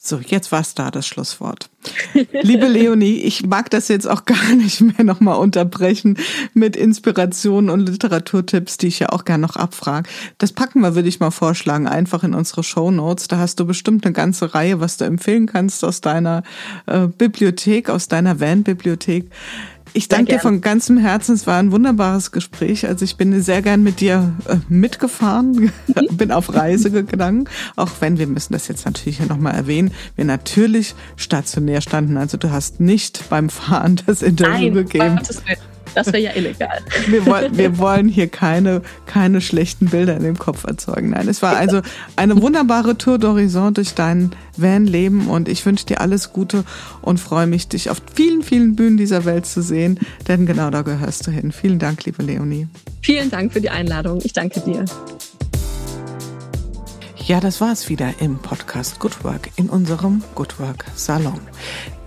So, jetzt war's da, das Schlusswort. Liebe Leonie, ich mag das jetzt auch gar nicht mehr nochmal unterbrechen mit Inspirationen und Literaturtipps, die ich ja auch gerne noch abfrage. Das packen wir, würde ich mal vorschlagen, einfach in unsere Show Notes. Da hast du bestimmt eine ganze Reihe, was du empfehlen kannst aus deiner äh, Bibliothek, aus deiner Van-Bibliothek. Ich danke dir von ganzem Herzen. Es war ein wunderbares Gespräch. Also ich bin sehr gern mit dir äh, mitgefahren, mhm. bin auf Reise gegangen, auch wenn wir müssen das jetzt natürlich nochmal erwähnen, wir natürlich stationär standen. Also du hast nicht beim Fahren das Interview Nein, gegeben. Das wäre ja illegal. Wir, wollen, wir wollen hier keine, keine schlechten Bilder in dem Kopf erzeugen. Nein, es war also eine wunderbare Tour d'Horizon durch dein Van-Leben und ich wünsche dir alles Gute und freue mich, dich auf vielen, vielen Bühnen dieser Welt zu sehen, denn genau da gehörst du hin. Vielen Dank, liebe Leonie. Vielen Dank für die Einladung. Ich danke dir. Ja, das war es wieder im Podcast Good Work in unserem Good Work Salon.